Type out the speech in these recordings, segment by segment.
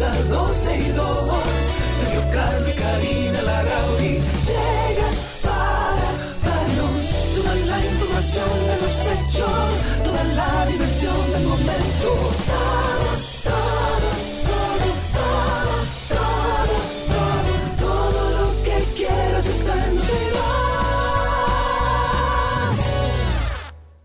comienza 12 y 2. Sergio y Karina Larrauri llegan para darnos toda la información de los hechos, toda la diversión del momento.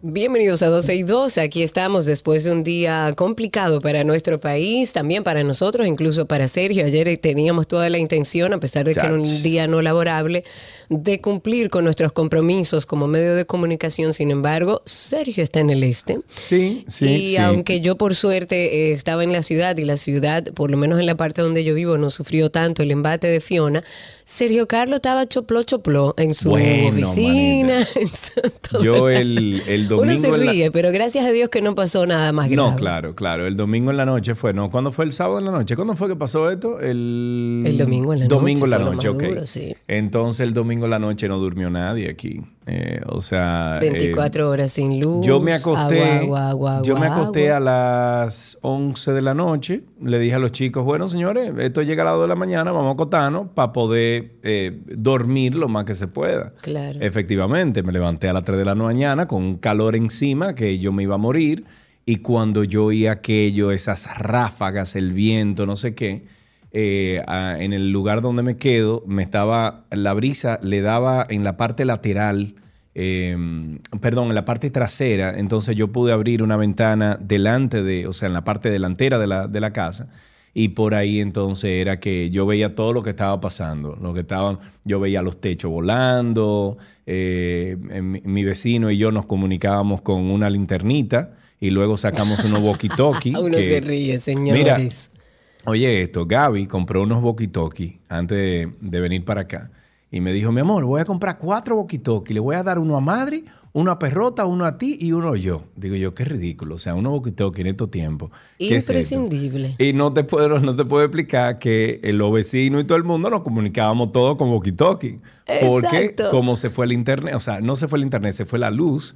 Bienvenidos a 12 y 2. Aquí estamos después de un día complicado para nuestro país, también para nosotros, incluso para Sergio. Ayer teníamos toda la intención, a pesar de que era un día no laborable, de cumplir con nuestros compromisos como medio de comunicación. Sin embargo, Sergio está en el este. Sí, sí. y sí. aunque yo por suerte eh, estaba en la ciudad y la ciudad, por lo menos en la parte donde yo vivo, no sufrió tanto el embate de Fiona, Sergio Carlos estaba chopló chopló en su Bueno, oficina. en Yo el- el, el Uno domingo. se en la- ríe, pero gracias a Dios que no pasó nada más grave. No, claro, claro. El domingo en la noche fue, ¿no? ¿Cuándo fue el sábado en la noche? ¿Cuándo fue que pasó esto? El, El domingo en la domingo en la noche noche, ok. duro, sí. Entonces el domingo en la noche no durmió nadie aquí. Eh, o sea. eh, 24 horas sin luz. Yo me acosté, agua, agua, agua, yo me acosté a las 11 de la noche. Le dije a los chicos, bueno, señores, esto llega a las 2 de la mañana, vamos a acostarnos para poder eh, dormir lo más que se pueda. Claro. Efectivamente, me levanté a las 3 de la mañana con un calor encima que yo me iba a morir. Y cuando yo oí aquello, esas ráfagas, el viento, no sé qué, eh, a- en el lugar donde me quedo, me estaba, la brisa le daba en la parte lateral, eh, perdón, en la parte trasera, entonces yo pude abrir una ventana delante de, o sea, en la parte delantera de la, de la casa. Y por ahí entonces era que yo veía todo lo que estaba pasando. Lo que estaban, yo veía los techos volando. eh, en mi, mi vecino y yo nos comunicábamos con una linternita y luego sacamos unos walkie-talkie. Uno que- se ríe, señores. Mira, Oye, esto, Gaby compró unos walkie-talkie antes de, de venir para acá. Y me dijo, mi amor, voy a comprar cuatro walkie-talkie. Le voy a dar uno a Madre, uno a Perrota, uno a ti y uno yo. Digo yo, qué ridículo. O sea, unos walkie-talkie en estos tiempos. Imprescindible. Y no te puedo, no te puedo explicar que los vecinos y todo el mundo nos comunicábamos todos con walkie-talkie. Porque como se fue el internet, o sea, no se fue el internet, se fue la luz.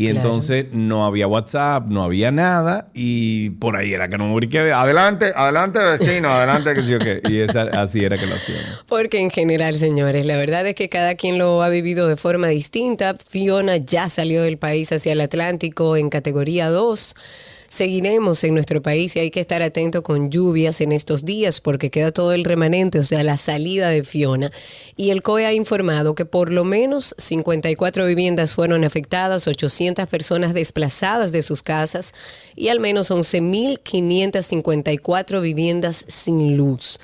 Y Claro. entonces no había WhatsApp, no había nada. Y por ahí era que no me brinqué. Adelante, adelante, vecino, adelante, que sí o qué. Y esa, así era que lo hacíamos. Porque en general, señores, la verdad es que cada quien lo ha vivido de forma distinta. Fiona ya salió del país hacia el Atlántico en categoría 2. Seguiremos en nuestro país y hay que estar atento con lluvias en estos días porque queda todo el remanente, o sea, la salida de Fiona. Y el COE ha informado que por lo menos 54 viviendas fueron afectadas, 800 personas desplazadas de sus casas y al menos 11.554 viviendas sin luz.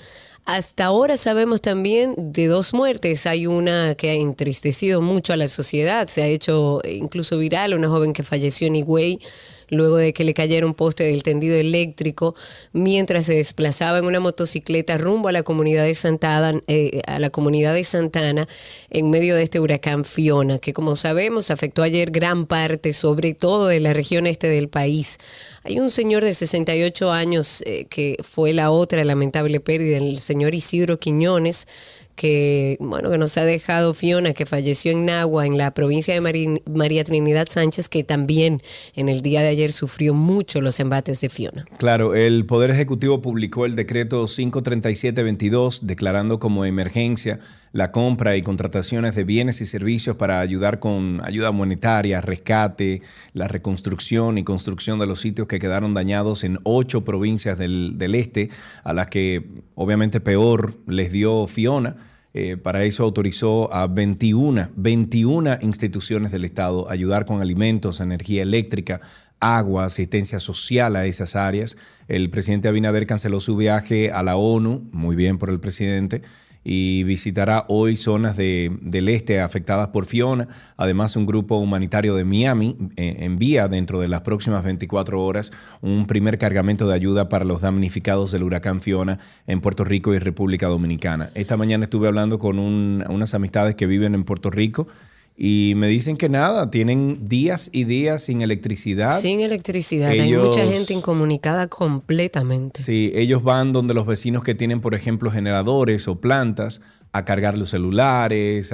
Hasta ahora sabemos también de dos muertes. Hay una que ha entristecido mucho a la sociedad. Se ha hecho incluso viral una joven que falleció en Higüey luego de que le cayera un poste del tendido eléctrico mientras se desplazaba en una motocicleta rumbo a la comunidad de Santana, eh, a la comunidad de Santana en medio de este huracán Fiona, que como sabemos afectó ayer gran parte, sobre todo de la región este del país. Hay un señor de 68 años eh, que fue la otra lamentable pérdida, el señor Isidro Quiñones, que bueno que nos ha dejado Fiona, que falleció en Nagua, en la provincia de María Trinidad Sánchez, que también en el día de ayer sufrió mucho los embates de Fiona. Claro, el Poder Ejecutivo publicó el decreto 537-22 declarando como emergencia la compra y contrataciones de bienes y servicios para ayudar con ayuda monetaria, rescate, la reconstrucción y construcción de los sitios que quedaron dañados en ocho provincias del, del este, a las que obviamente peor les dio Fiona. Eh, para eso autorizó a 21, 21 instituciones del Estado ayudar con alimentos, energía eléctrica, agua, asistencia social a esas áreas. El presidente Abinader canceló su viaje a la ONU, muy bien por el presidente, y visitará hoy zonas de, del este afectadas por Fiona. Además, un grupo humanitario de Miami eh, envía dentro de las próximas 24 horas un primer cargamento de ayuda para los damnificados del huracán Fiona en Puerto Rico y República Dominicana. Esta mañana estuve hablando con unas amistades que viven en Puerto Rico y me dicen que nada, tienen días y días sin electricidad. Sin electricidad, hay mucha gente incomunicada completamente. Sí, ellos van donde los vecinos que tienen, por ejemplo, generadores o plantas a cargar los celulares.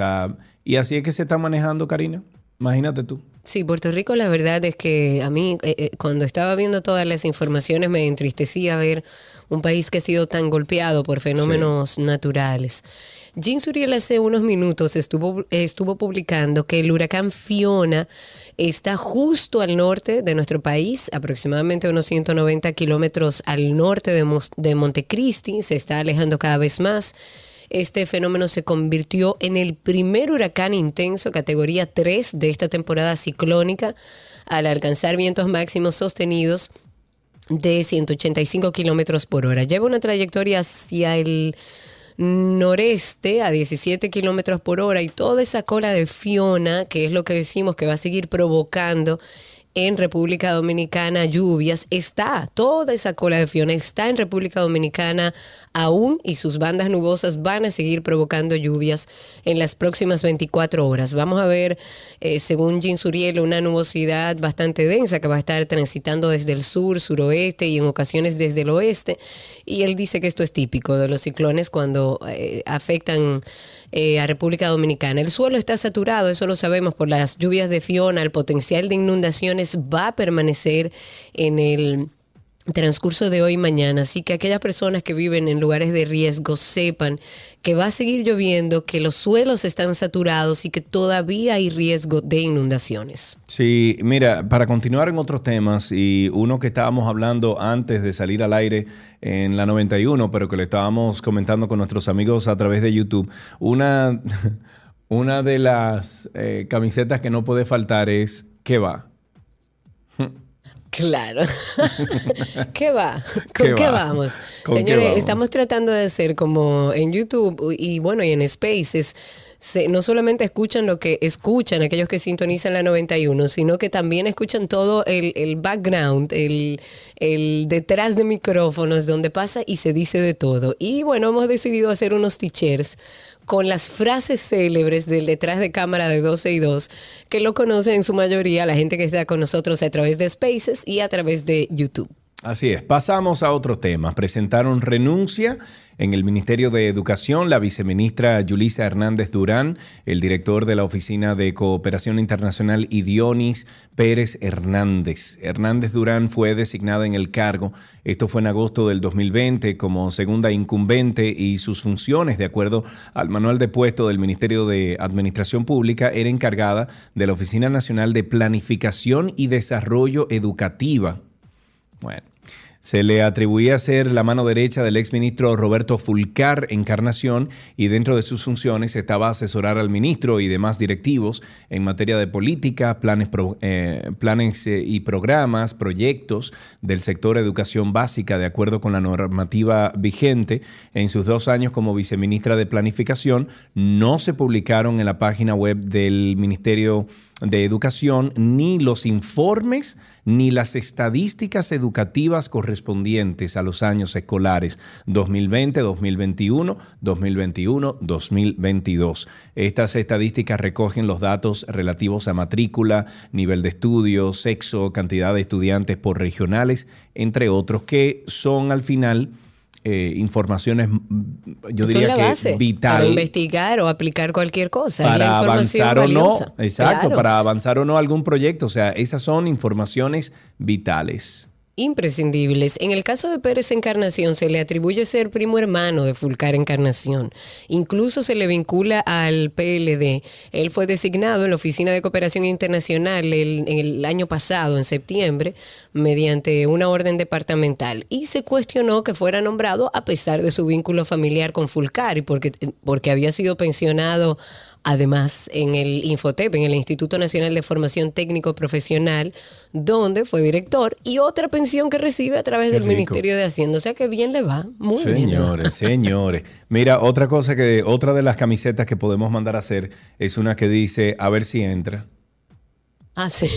Y así es que se está manejando, Karina. Imagínate tú. Sí, Puerto Rico la verdad es que a mí eh, eh, cuando estaba viendo todas las informaciones me entristecía ver un país que ha sido tan golpeado por fenómenos naturales. Jean Suriel hace unos minutos estuvo, estuvo publicando que el huracán Fiona está justo al norte de nuestro país, aproximadamente unos 190 kilómetros al norte de, de Montecristi, se está alejando cada vez más. Este fenómeno se convirtió en el primer huracán intenso, categoría 3 de esta temporada ciclónica, al alcanzar vientos máximos sostenidos de 185 kilómetros por hora. Lleva una trayectoria hacia el noreste a 17 kilómetros por hora y toda esa cola de Fiona, que es lo que decimos que va a seguir provocando en República Dominicana lluvias, está, toda esa cola de Fiona está en República Dominicana aún y sus bandas nubosas van a seguir provocando lluvias en las próximas 24 horas. Vamos a ver, eh, según Jean Suriel, una nubosidad bastante densa que va a estar transitando desde el sur, suroeste y en ocasiones desde el oeste. Y él dice que esto es típico de los ciclones cuando eh, afectan eh, a República Dominicana. El suelo está saturado, eso lo sabemos por las lluvias de Fiona, el potencial de inundaciones va a permanecer en el transcurso de hoy y mañana. Así que aquellas personas que viven en lugares de riesgo sepan que va a seguir lloviendo, que los suelos están saturados y que todavía hay riesgo de inundaciones. Sí, mira, para continuar en otros temas y uno que estábamos hablando antes de salir al aire en la 91, pero que le estábamos comentando con nuestros amigos a través de YouTube, una, una de las eh, camisetas que no puede faltar es ¿qué va? Claro. ¿Qué va? ¿Con qué, vamos? Señores, estamos tratando de hacer como en YouTube y bueno, y en Spaces. No solamente escuchan lo que escuchan aquellos que sintonizan la 91, sino que también escuchan todo el, background, el, el, detrás de micrófonos, donde pasa y se dice de todo. Y bueno, hemos decidido hacer unos teachers con las frases célebres del detrás de cámara de 12 y 2, que lo conoce en su mayoría la gente que está con nosotros a través de Spaces y a través de YouTube. Así es, pasamos a otro tema. Presentaron renuncia en el Ministerio de Educación la viceministra Yulisa Hernández Durán, el director de la Oficina de Cooperación Internacional Idionis Pérez Hernández. Hernández Durán fue designada en el cargo, esto fue en agosto del 2020, como segunda incumbente y sus funciones, de acuerdo al manual de puesto del Ministerio de Administración Pública, era encargada de la Oficina Nacional de Planificación y Desarrollo Educativa. Bueno, se le atribuía ser la mano derecha del exministro Roberto Fulcar Encarnación y dentro de sus funciones estaba asesorar al ministro y demás directivos en materia de política, planes, eh, planes eh, y programas, proyectos del sector educación básica de acuerdo con la normativa vigente. En sus dos años como viceministra de Planificación no se publicaron en la página web del Ministerio de Educación ni los informes ni las estadísticas educativas correspondientes a los años escolares 2020, 2021, 2021, 2022. Estas estadísticas recogen los datos relativos a matrícula, nivel de estudio, sexo, cantidad de estudiantes por regionales, entre otros, que son al final eh, informaciones, yo diría que vital. Para investigar o aplicar cualquier cosa. Para avanzar o no, exacto, para avanzar o no algún proyecto. O sea, esas son informaciones vitales imprescindibles. En el caso de Pérez Encarnación se le atribuye ser primo hermano de Fulcar Encarnación. Incluso se le vincula al PLD. Él fue designado en la Oficina de Cooperación Internacional el, en el año pasado, en septiembre, mediante una orden departamental. Y se cuestionó que fuera nombrado a pesar de su vínculo familiar con Fulcar y porque, porque había sido pensionado además en el Infotep, en el Instituto Nacional de Formación Técnico Profesional, donde fue director, y otra pensión que recibe a través del Ministerio de Hacienda. O sea que bien le va, muy bien. Señores, señores. Mira, otra cosa que, otra de las camisetas que podemos mandar a hacer es una que dice, a ver si entra. Ah, sí.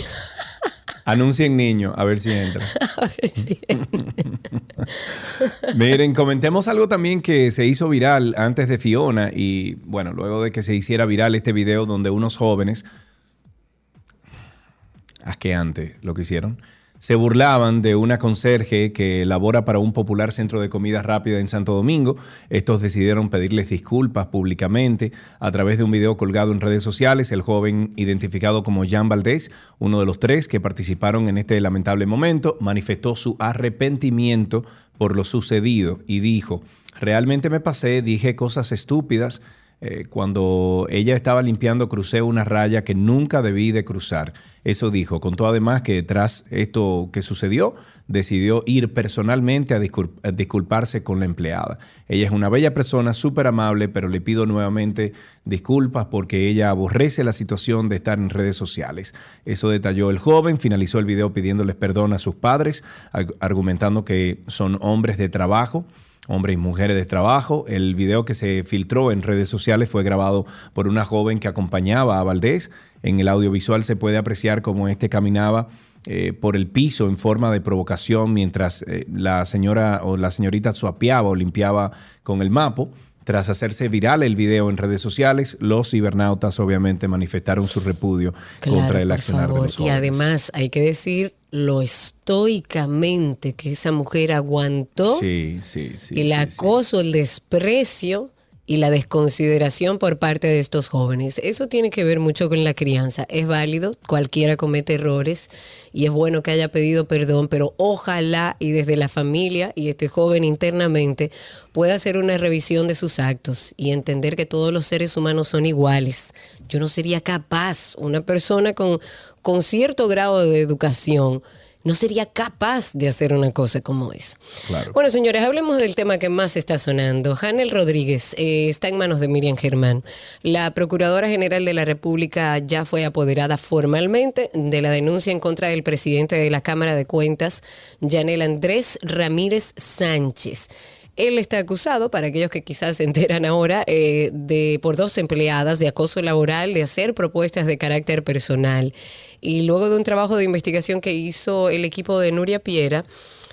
Anuncien niño, a ver si entra. a ver si Miren, comentemos algo también que se hizo viral antes de Fiona y bueno, luego de que se hiciera viral este video donde unos jóvenes, antes lo que hicieron, se burlaban de una conserje que labora para un popular centro de comida rápida en Santo Domingo. Estos decidieron pedirles disculpas públicamente a través de un video colgado en redes sociales. El joven, identificado como Jean Valdés, uno de los tres que participaron en este lamentable momento, manifestó su arrepentimiento por lo sucedido y dijo, realmente me pasé, dije cosas estúpidas. Eh, cuando ella estaba limpiando crucé una raya que nunca debí de cruzar. Eso dijo. Contó además que tras esto que sucedió, decidió ir personalmente a, disculparse con la empleada. Ella es una bella persona, súper amable, pero le pido nuevamente disculpas porque ella aborrece la situación de estar en redes sociales. Eso detalló el joven, finalizó el video pidiéndoles perdón a sus padres, argumentando que son hombres de trabajo hombres y mujeres de trabajo. El video que se filtró en redes sociales fue grabado por una joven que acompañaba a Valdés en el audiovisual se puede apreciar cómo este caminaba eh, por el piso en forma de provocación mientras eh, la señora o la señorita suapeaba o limpiaba con el mapo. Tras hacerse viral el video en redes sociales, los cibernautas obviamente manifestaron su repudio contra el accionar de los jóvenes. Y además hay que decir lo estoicamente que esa mujer aguantó sí, sí, sí, el acoso, el desprecio y la desconsideración por parte de estos jóvenes. Eso tiene que ver mucho con la crianza. Es válido, cualquiera comete errores y es bueno que haya pedido perdón, pero ojalá y desde la familia y este joven internamente pueda hacer una revisión de sus actos y entender que todos los seres humanos son iguales. Yo no sería capaz, una persona con, con cierto grado de educación, no sería capaz de hacer una cosa como esa. Bueno, señores, hablemos del tema que más está sonando. Hanel Rodríguez eh, está en manos de Miriam Germán. La Procuradora General de la República ya fue apoderada formalmente de la denuncia en contra del presidente de la Cámara de Cuentas, Yanel Andrés Ramírez Sánchez. Él está acusado, para aquellos que quizás se enteran ahora, eh, de por dos empleadas de acoso laboral, de hacer propuestas de carácter personal. Y luego de un trabajo de investigación que hizo el equipo de Nuria Piera,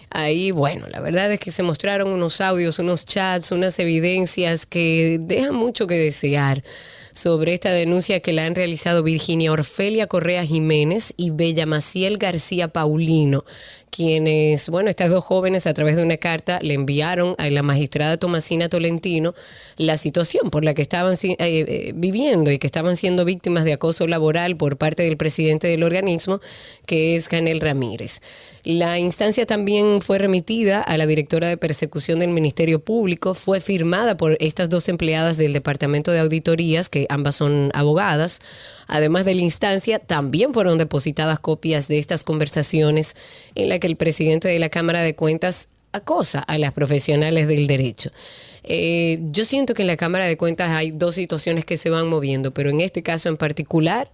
ahí, bueno, la verdad es que se mostraron unos audios, unos chats, unas evidencias que dejan mucho que desear sobre esta denuncia que la han realizado Virginia Orfelia Correa Jiménez y Bella Maciel García Paulino, quienes, bueno, estas dos jóvenes a través de una carta le enviaron a la magistrada Tomasina Tolentino la situación por la que estaban eh, eh, viviendo y que estaban siendo víctimas de acoso laboral por parte del presidente del organismo, que es Canel Ramírez. La instancia también fue remitida a la directora de persecución del Ministerio Público, fue firmada por estas dos empleadas del Departamento de Auditorías, que ambas son abogadas. Además de la instancia, también fueron depositadas copias de estas conversaciones en la que el presidente de la Cámara de Cuentas acosa a las profesionales del derecho. Eh, yo siento que en la Cámara de Cuentas hay dos situaciones que se van moviendo, pero en este caso en particular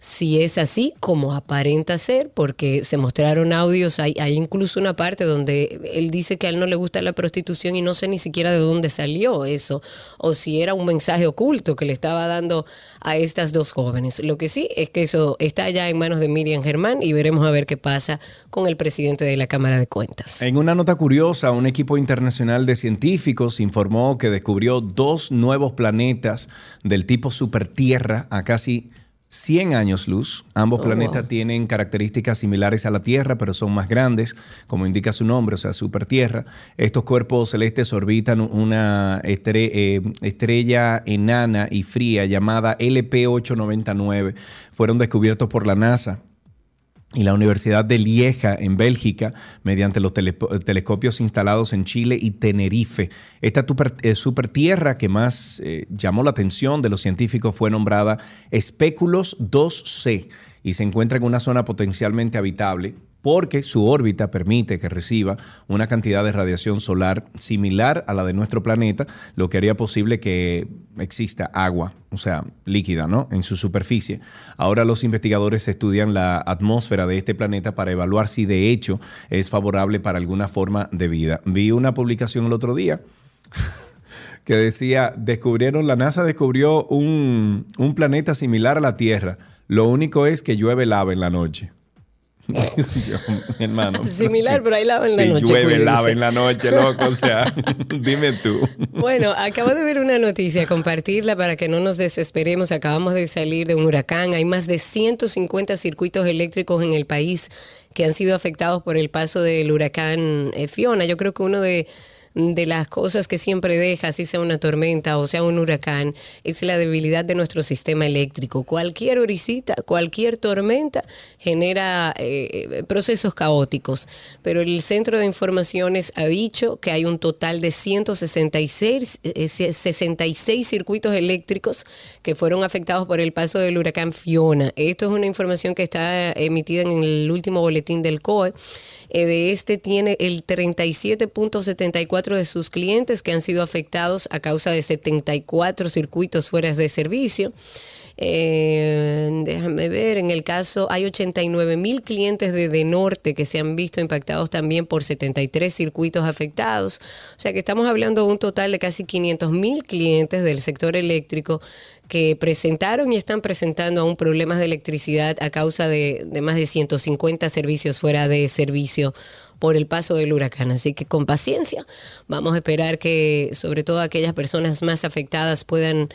si es así como aparenta ser, porque se mostraron audios, hay, hay, incluso una parte donde él dice que a él no le gusta la prostitución y no sé ni siquiera de dónde salió eso, o si era un mensaje oculto que le estaba dando a estas dos jóvenes. Lo que sí es que eso está ya en manos de Miriam Germán y veremos a ver qué pasa con el presidente de la Cámara de Cuentas. En una nota curiosa, un equipo internacional de científicos informó que descubrió dos nuevos planetas del tipo supertierra a casi 100 años luz. Ambos oh, planetas tienen características similares a la Tierra, pero son más grandes, como indica su nombre, o sea, super Tierra. Estos cuerpos celestes orbitan una eh, estrella enana y fría llamada LP899. Fueron descubiertos por la NASA y la Universidad de Lieja en Bélgica mediante los telescopios instalados en Chile y Tenerife. Esta eh, super, tierra que más eh, llamó la atención de los científicos fue nombrada Speculos 2C y se encuentra en una zona potencialmente habitable porque su órbita permite que reciba una cantidad de radiación solar similar a la de nuestro planeta, lo que haría posible que exista agua, o sea, líquida, ¿no? En su superficie. Ahora los investigadores estudian la atmósfera de este planeta para evaluar si de hecho es favorable para alguna forma de vida. Vi una publicación el otro día que decía, descubrieron, la NASA descubrió un, un planeta similar a la Tierra. Lo único es que llueve lava en la noche. hermano. Similar, pero hay lava en la noche. Llueve lava en la noche, loco. O sea, dime tú. Bueno, acabo de ver una noticia, compartirla para que no nos desesperemos. Acabamos de salir de un huracán. Hay más de 150 circuitos eléctricos en el país que han sido afectados por el paso del huracán eh, Fiona. Yo creo que uno de de las cosas que siempre deja, así sea una tormenta o sea un huracán, es la debilidad de nuestro sistema eléctrico. Cualquier orisita, cualquier tormenta genera eh, procesos caóticos, pero el Centro de Informaciones ha dicho que hay un total de 166 66 eh, circuitos eléctricos que fueron afectados por el paso del huracán Fiona. Esto es una información que está emitida en el último boletín del COE. Eh, de este tiene el 37.74 de sus clientes que han sido afectados a causa de 74 circuitos fuera de servicio. Eh, déjame ver, en el caso hay 89 mil clientes de, de Norte que se han visto impactados también por 73 circuitos afectados. O sea que estamos hablando de un total de casi 500 mil clientes del sector eléctrico que presentaron y están presentando aún problemas de electricidad a causa de, de más de 150 servicios fuera de servicio por el paso del huracán. Así que con paciencia vamos a esperar que sobre todo aquellas personas más afectadas puedan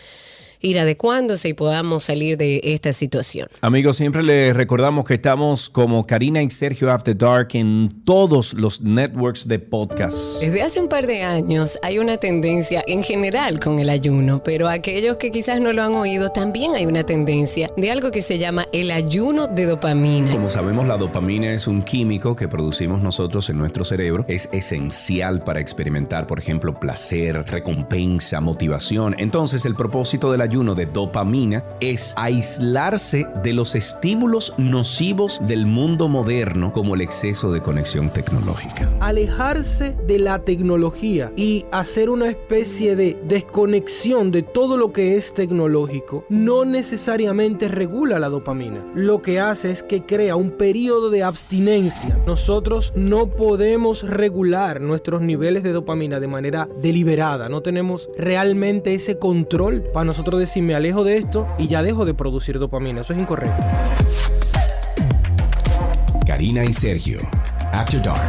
ir adecuándose y podamos salir de esta situación. Amigos, siempre les recordamos que estamos como Karina y Sergio After Dark en todos los networks de podcast. Desde hace un par de años hay una tendencia en general con el ayuno, pero aquellos que quizás no lo han oído, también hay una tendencia de algo que se llama el ayuno de dopamina. Como sabemos, la dopamina es un químico que producimos nosotros en nuestro cerebro. Es esencial para experimentar, por ejemplo, placer, recompensa, motivación. Entonces, el propósito del ayuno de dopamina es aislarse de los estímulos nocivos del mundo moderno como el exceso de conexión tecnológica. Alejarse de la tecnología y hacer una especie de desconexión de todo lo que es tecnológico no necesariamente regula la dopamina. Lo que hace es que crea un periodo de abstinencia. Nosotros no podemos regular nuestros niveles de dopamina de manera deliberada. No tenemos realmente ese control para nosotros si me alejo de esto y ya dejo de producir dopamina. Eso es incorrecto. Karina y Sergio, After Dark.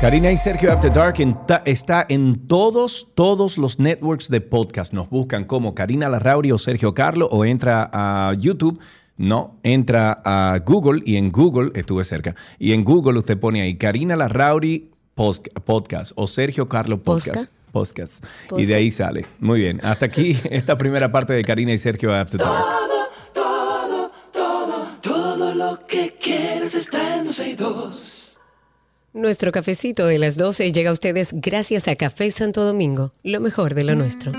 Karina y Sergio After Dark está en todos, todos los networks de podcast. Nos buscan como Karina Larrauri o Sergio Carlo o entra a YouTube. No, entra a Google y en Google, estuve cerca, y en Google usted pone ahí Karina Larrauri Podcast o Sergio Carlo Podcast. Podcast. Y de ahí sale. Muy bien. Hasta aquí esta primera parte de Karina y Sergio After Talk. Todo, todo, todo, todo lo que quieres está en Nuestro cafecito de las 12 llega a ustedes gracias a Café Santo Domingo, lo mejor de lo nuestro.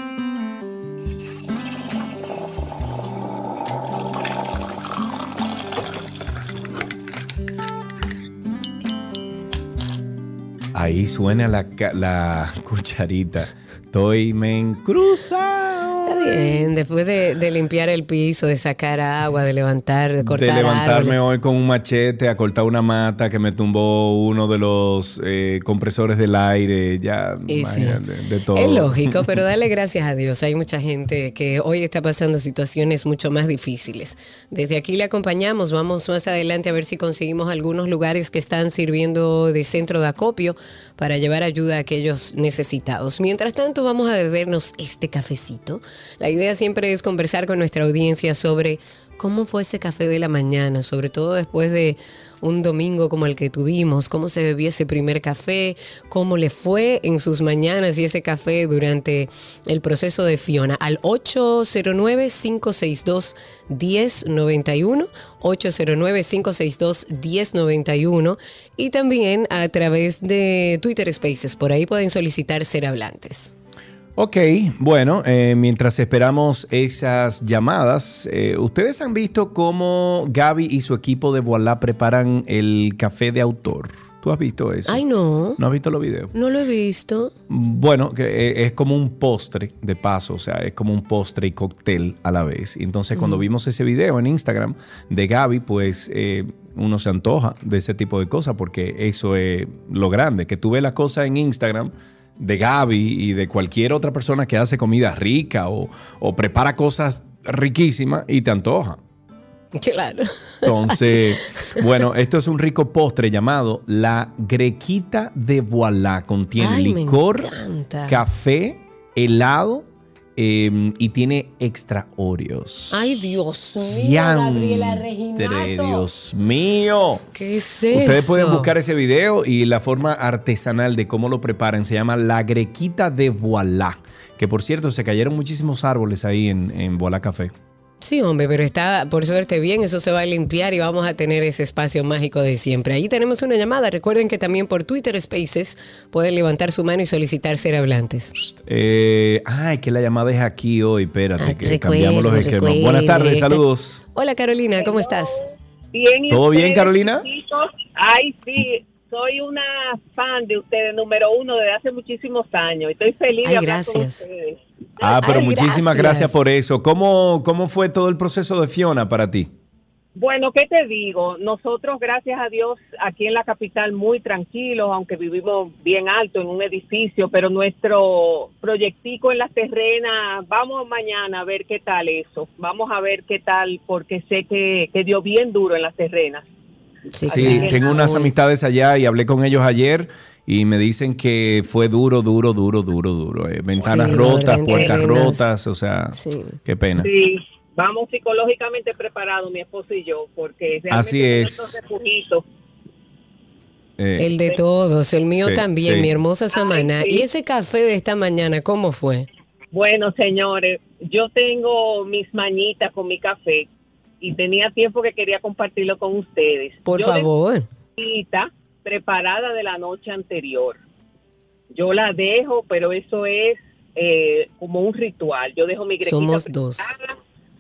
Ahí suena la, la cucharita. Estoy me cruza. Está bien, después de, limpiar el piso, de sacar agua, de levantar, de cortar. De levantarme hoy con un machete a cortar una mata que me tumbó uno de los eh, compresores del aire, ya de, todo. Es lógico, pero dale gracias a Dios. Hay mucha gente que hoy está pasando situaciones mucho más difíciles. Desde aquí le acompañamos, vamos más adelante a ver si conseguimos algunos lugares que están sirviendo de centro de acopio para llevar ayuda a aquellos necesitados. Mientras tanto, vamos a bebernos este cafecito la idea siempre es conversar con nuestra audiencia sobre cómo fue ese café de la mañana, sobre todo después de un domingo como el que tuvimos, cómo se bebió ese primer café, cómo le fue en sus mañanas y ese café durante el proceso de Fiona. Al 809-562-1091, 809-562-1091 y también a través de Twitter Spaces. Por ahí pueden solicitar ser hablantes. Ok, bueno, eh, mientras esperamos esas llamadas, eh, ¿ustedes han visto cómo Gaby y su equipo de Voilà preparan el café de autor? ¿Tú has visto eso? Ay, no. ¿No has visto los videos? No lo he visto. Bueno, que eh, es como un postre de paso, o sea, es como un postre y cóctel a la vez. Entonces cuando vimos ese video en Instagram de Gaby, pues eh, uno se antoja de ese tipo de cosas porque eso es lo grande, que tú ves las cosas en Instagram de Gaby y de cualquier otra persona que hace comida rica o, o prepara cosas riquísimas y te antoja. Claro. Entonces, bueno, esto es un rico postre llamado la grequita de Voilà. Contiene Ay, licor, café, helado eh, y tiene extra Oreos. Ay, Dios mío, Gabriela Reginato. Dios mío. ¿Qué es eso? Ustedes pueden buscar ese video y la forma artesanal de cómo lo preparan se llama la grequita de Voilà. Que por cierto, se cayeron muchísimos árboles ahí en, en Voilà Café. Sí, hombre, pero está por suerte bien, eso se va a limpiar y vamos a tener ese espacio mágico de siempre. Ahí tenemos una llamada. Recuerden que también por Twitter Spaces pueden levantar su mano y solicitar ser hablantes. Eh, ay, que la llamada es aquí hoy. Espérate, Ah, que recuerde, cambiamos los esquemas. recuerde. Buenas tardes, saludos. Hola Carolina, ¿cómo estás? Bien, ¿y ¿Todo bien, Carolina? chicos? Ay, sí, soy una fan de ustedes, número uno, desde hace muchísimos años. Estoy feliz Ay, de hablar con gracias. ustedes. Ah, pero Ay, muchísimas gracias. gracias por eso. ¿Cómo, ¿Cómo fue todo el proceso de Fiona para ti? Bueno, ¿qué te digo? Nosotros, gracias a Dios, aquí en la capital muy tranquilos, aunque vivimos bien alto en un edificio, pero nuestro proyectico en las terrenas, vamos mañana a ver qué tal eso. Vamos a ver qué tal, porque sé que, que dio bien duro en las terrenas. Sí, Sí, tengo unas amistades allá y hablé con ellos ayer y me dicen que fue duro, duro, duro, duro, duro. Eh, ventanas Sí, rotas, puertas rotas, o sea, Sí. qué pena. Sí, vamos psicológicamente preparados, mi esposo y yo, porque realmente Así es. Eh, El de todos, el mío Sí, también, sí. mi hermosa Samana. Ay, sí. ¿Y ese café de esta mañana cómo fue? Bueno, señores, yo tengo mis mañitas con mi café y tenía tiempo que quería compartirlo con ustedes. Por Yo favor. cita preparada de la noche anterior. Yo la dejo, pero eso es eh, como un ritual. Yo dejo mi grequita Somos dos.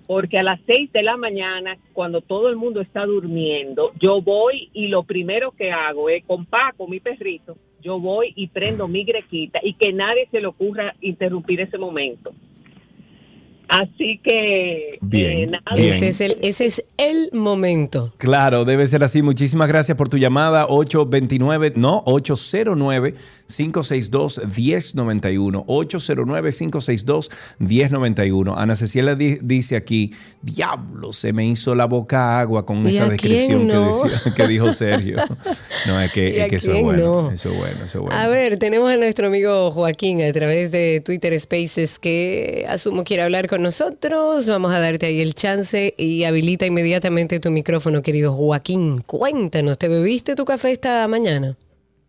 Porque a las seis de la mañana, cuando todo el mundo está durmiendo, yo voy y lo primero que hago es con Paco, mi perrito, yo voy y prendo mi grequita y que nadie se le ocurra interrumpir ese momento. Así que Bien, eh, nada, bien. Ese es, el, ese es el momento. Claro, debe ser así. Muchísimas gracias por tu llamada. 829, no, 809-562-1091. 809-562-1091. Ana Cecilia di- dice aquí, diablo, se me hizo la boca agua con ¿Y esa descripción que, no? decía- que dijo Sergio. No, es ¿Y que, a es que eso es bueno. no? Eso es bueno, eso es bueno. A ver, tenemos a nuestro amigo Joaquín a través de Twitter Spaces que asumo quiere hablar con nosotros. Vamos a darte ahí el chance y habilita inmediatamente tu micrófono, querido Joaquín. Cuéntanos, ¿te bebiste tu café esta mañana?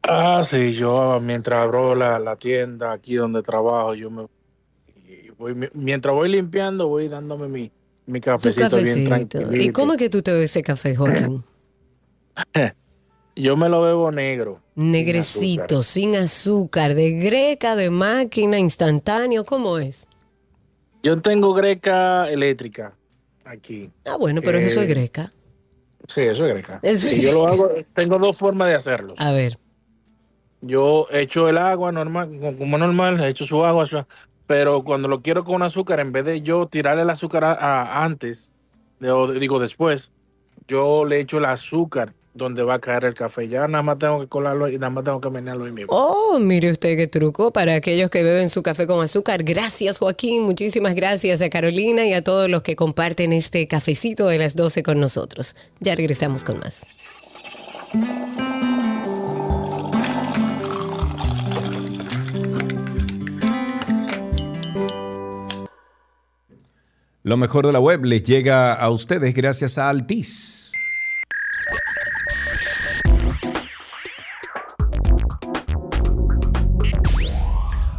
Ah, sí, yo mientras abro la, la tienda aquí donde trabajo, yo me voy, mientras voy limpiando, voy dándome mi, mi cafecito, bien tranquilo. ¿Y cómo es que tú te bebes ese café, Joaquín? Yo me lo bebo negro. sin Negrecito, azúcar. sin azúcar, de greca, de máquina, instantáneo, ¿cómo es? Yo tengo greca eléctrica aquí. Ah, bueno, pero eso Eh, es greca. Sí, eso es greca. Eso es y yo lo hago, tengo dos formas de hacerlo. A ver, Yo echo el agua normal, como normal, echo su agua, pero cuando lo quiero con azúcar, en vez de yo tirarle el azúcar a- a- antes, o digo después, yo le echo el azúcar donde va a caer el café. Ya nada más tengo que colarlo y nada más tengo que menearlo ahí mismo. Oh, mire usted qué truco para aquellos que beben su café con azúcar. Gracias, Joaquín. Muchísimas gracias a Carolina y a todos los que comparten este cafecito de las 12 con nosotros. Ya regresamos con más. Lo mejor de la web les llega a ustedes gracias a Altis.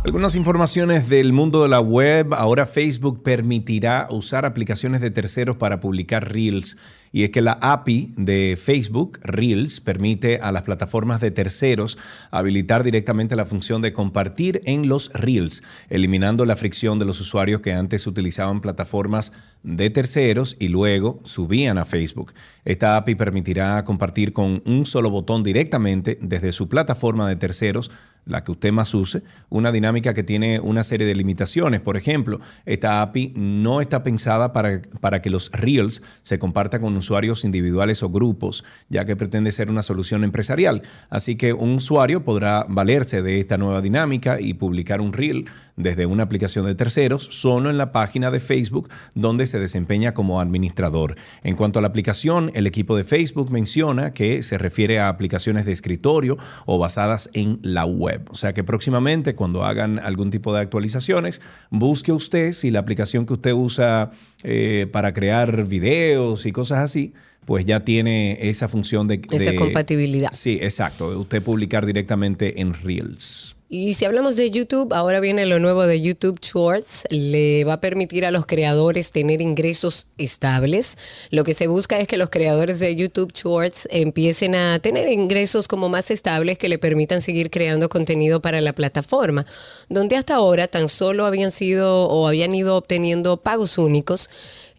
Algunas informaciones del mundo de la web. Ahora Facebook permitirá usar aplicaciones de terceros para publicar reels Y es que la API de Facebook, Reels, permite a las plataformas de terceros habilitar directamente la función de compartir en los Reels, eliminando la fricción de los usuarios que antes utilizaban plataformas de terceros y luego subían a Facebook. Esta API permitirá compartir con un solo botón directamente desde su plataforma de terceros la que usted más use, una dinámica que tiene una serie de limitaciones. Por ejemplo, esta API no está pensada para, para, que los Reels se compartan con usuarios individuales o grupos, ya que pretende ser una solución empresarial. Así que un usuario podrá valerse de esta nueva dinámica y publicar un Reel desde una aplicación de terceros solo en la página de Facebook donde se desempeña como administrador. En cuanto a la aplicación, el equipo de Facebook menciona que se refiere a aplicaciones de escritorio o basadas en la web. O sea que próximamente cuando hagan algún tipo de actualizaciones, busque usted si la aplicación que usted usa eh, para crear videos y cosas así, pues ya tiene esa función de... Esa compatibilidad. Sí, exacto, de usted publicar directamente en Reels. Y si hablamos de YouTube, ahora viene lo nuevo de YouTube Shorts. Le va a permitir a los creadores tener ingresos estables. Lo que se busca es que los creadores de YouTube Shorts empiecen a tener ingresos como más estables que le permitan seguir creando contenido para la plataforma, donde hasta ahora tan solo habían sido o habían ido obteniendo pagos únicos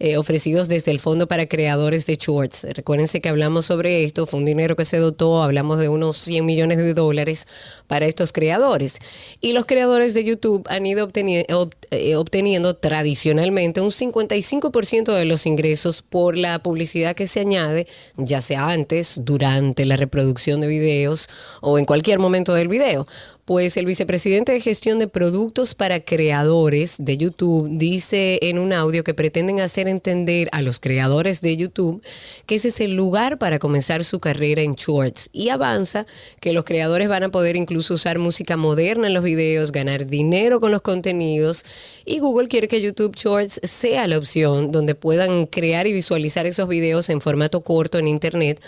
eh, ofrecidos desde el Fondo para Creadores de Shorts. Recuérdense que hablamos sobre esto, fue un dinero que se dotó, hablamos de unos 100 millones de dólares para estos creadores. Y los creadores de YouTube han ido eh, obteniendo tradicionalmente un 55% de los ingresos por la publicidad que se añade, ya sea antes, durante la reproducción de videos o en cualquier momento del video. Pues el vicepresidente de gestión de productos para creadores de YouTube dice en un audio que pretenden hacer entender a los creadores de YouTube que ese es el lugar para comenzar su carrera en shorts. Y avanza que los creadores van a poder incluso usar música moderna en los videos, ganar dinero con los contenidos y Google quiere que YouTube Shorts sea la opción donde puedan crear y visualizar esos videos en formato corto en Internet,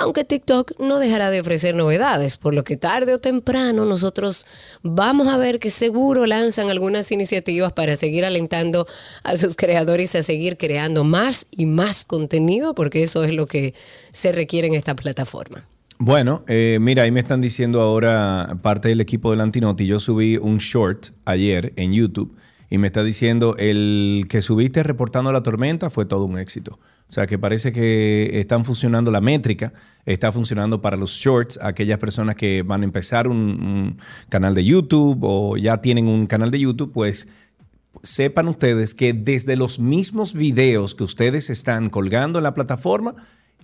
aunque TikTok no dejará de ofrecer novedades, por lo que tarde o temprano nosotros vamos a ver que seguro lanzan algunas iniciativas para seguir alentando a sus creadores a seguir creando más y más contenido, porque eso es lo que se requiere en esta plataforma. Bueno, eh, mira, ahí me están diciendo ahora parte del equipo del Antinoti. Yo subí un short ayer en YouTube y me está diciendo el que subiste reportando la tormenta fue todo un éxito. O sea que parece que están funcionando la métrica, está funcionando para los shorts, aquellas personas que van a empezar un, canal de YouTube o ya tienen un canal de YouTube, pues sepan ustedes que desde los mismos videos que ustedes están colgando en la plataforma,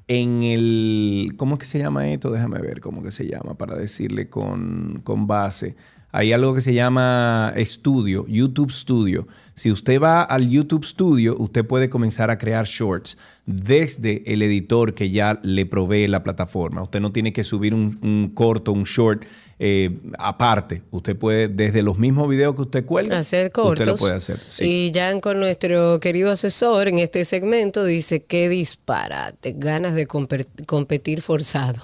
en el, ¿cómo que se llama esto? Déjame ver cómo que se llama para decirle con, con base. Hay algo que se llama estudio, YouTube Studio. Si usted va al YouTube Studio, usted puede comenzar a crear shorts desde el editor que ya le provee la plataforma. Usted no tiene que subir un, corto, un short eh, aparte. Usted puede, desde los mismos videos que usted cuelga, hacer cortos. Usted lo puede hacer. Y ya con nuestro querido asesor en este segmento dice que disparate, ganas de competir forzado.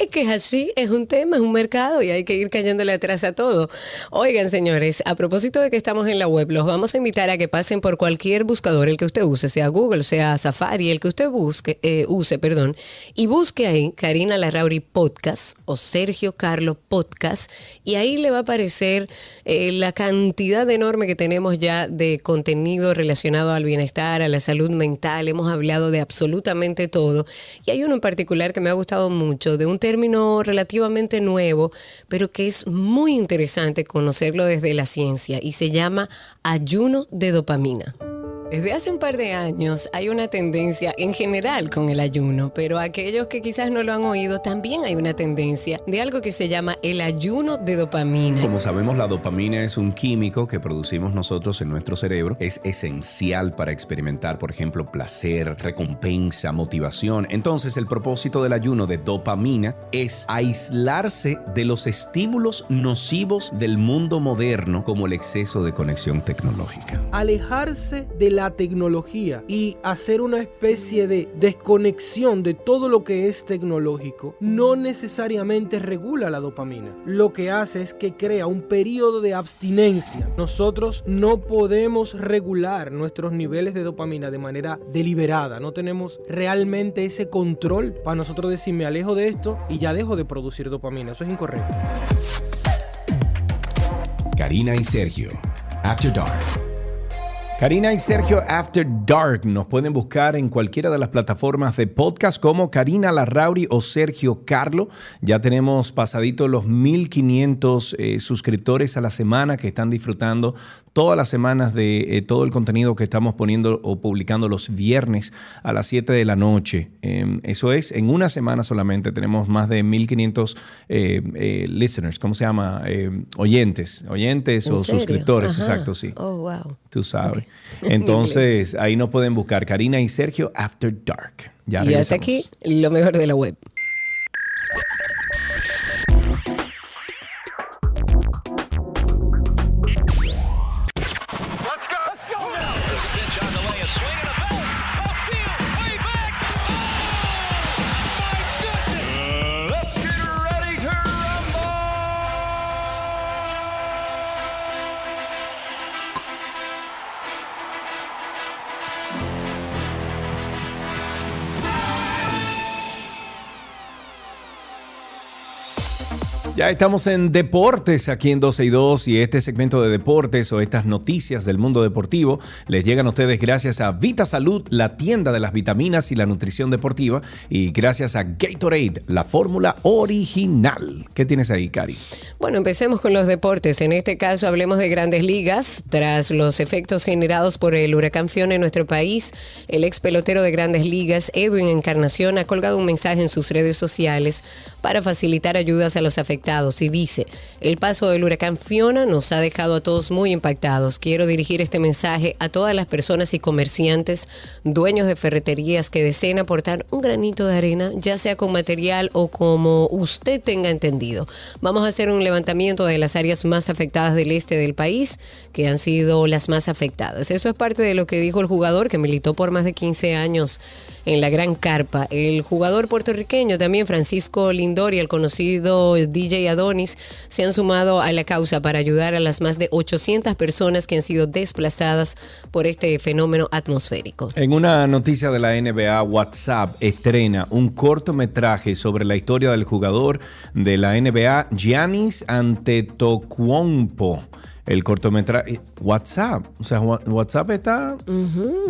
Es que es así, es un tema, es un mercado y hay que ir cayéndole atrás a todo. Oigan, señores, a propósito de que estamos en la web, los vamos a invitar a que pasen por cualquier buscador, el que usted use, sea Google, sea Safari, el que usted busque, eh, use, perdón, y busque ahí Karina Larrauri Podcast o Sergio Carlo Podcast, y ahí le va a aparecer eh, la cantidad enorme que tenemos ya de contenido relacionado al bienestar, a la salud mental. Hemos hablado de absolutamente todo. Y hay uno en particular que me ha gustado mucho, de un término relativamente nuevo, pero que es muy interesante conocerlo desde la ciencia y se llama ayuno de dopamina. Desde hace un par de años hay una tendencia en general con el ayuno, pero aquellos que quizás no lo han oído, también hay una tendencia de algo que se llama el ayuno de dopamina. Como sabemos, la dopamina es un químico que producimos nosotros en nuestro cerebro. Es esencial para experimentar, por ejemplo, placer, recompensa, motivación. Entonces, el propósito del ayuno de dopamina es aislarse de los estímulos nocivos del mundo moderno, como el exceso de conexión tecnológica. Alejarse de la tecnología y hacer una especie de desconexión de todo lo que es tecnológico no necesariamente regula la dopamina. Lo que hace es que crea un periodo de abstinencia. Nosotros no podemos regular nuestros niveles de dopamina de manera deliberada. No tenemos realmente ese control para nosotros decir me alejo de esto y ya dejo de producir dopamina. Eso es incorrecto. Karina y Sergio, After Dark. Karina y Sergio After Dark nos pueden buscar en cualquiera de las plataformas de podcast como Karina Larrauri o Sergio Carlo. Ya tenemos pasadito los 1500 eh, suscriptores a la semana que están disfrutando todas las semanas de eh, todo el contenido que estamos poniendo o publicando los viernes a las 7 de la noche. Em, eso es, en una semana solamente tenemos más de 1500 eh, listeners, ¿cómo se llama? Em, oyentes, oyentes o serio? suscriptores, Ajá. exacto, sí. Oh, wow. Tú sabes. En Entonces, ahí nos pueden buscar Karina y Sergio After Dark. Ya y hasta aquí lo mejor de la web. Ya estamos en deportes aquí en 12 y 2 y este segmento de deportes o estas noticias del mundo deportivo les llegan a ustedes gracias a Vita Salud, la tienda de las vitaminas y la nutrición deportiva y gracias a Gatorade, la fórmula original. ¿Qué tienes ahí, Cari? Bueno, empecemos con los deportes. En este caso hablemos de grandes ligas. Tras los efectos generados por el huracán Fiona en nuestro país, el ex pelotero de grandes ligas, Edwin Encarnación, ha colgado un mensaje en sus redes sociales para facilitar ayudas a los afectados y dice, el paso del huracán Fiona nos ha dejado a todos muy impactados. Quiero dirigir este mensaje a todas las personas y comerciantes, dueños de ferreterías que deseen aportar un granito de arena, ya sea con material o como usted tenga entendido. Vamos a hacer un levantamiento de las áreas más afectadas del este del país, que han sido las más afectadas. Eso es parte de lo que dijo el jugador que militó por más de 15 años en la Gran Carpa. El jugador puertorriqueño también, Francisco Lindori, el conocido DJ Adonis, se han sumado a la causa para ayudar a las más de 800 personas que han sido desplazadas por este fenómeno atmosférico. En una noticia de la NBA, WhatsApp estrena un cortometraje sobre la historia del jugador de la NBA, Giannis Antetokounmpo. El cortometraje, WhatsApp, o sea, WhatsApp está...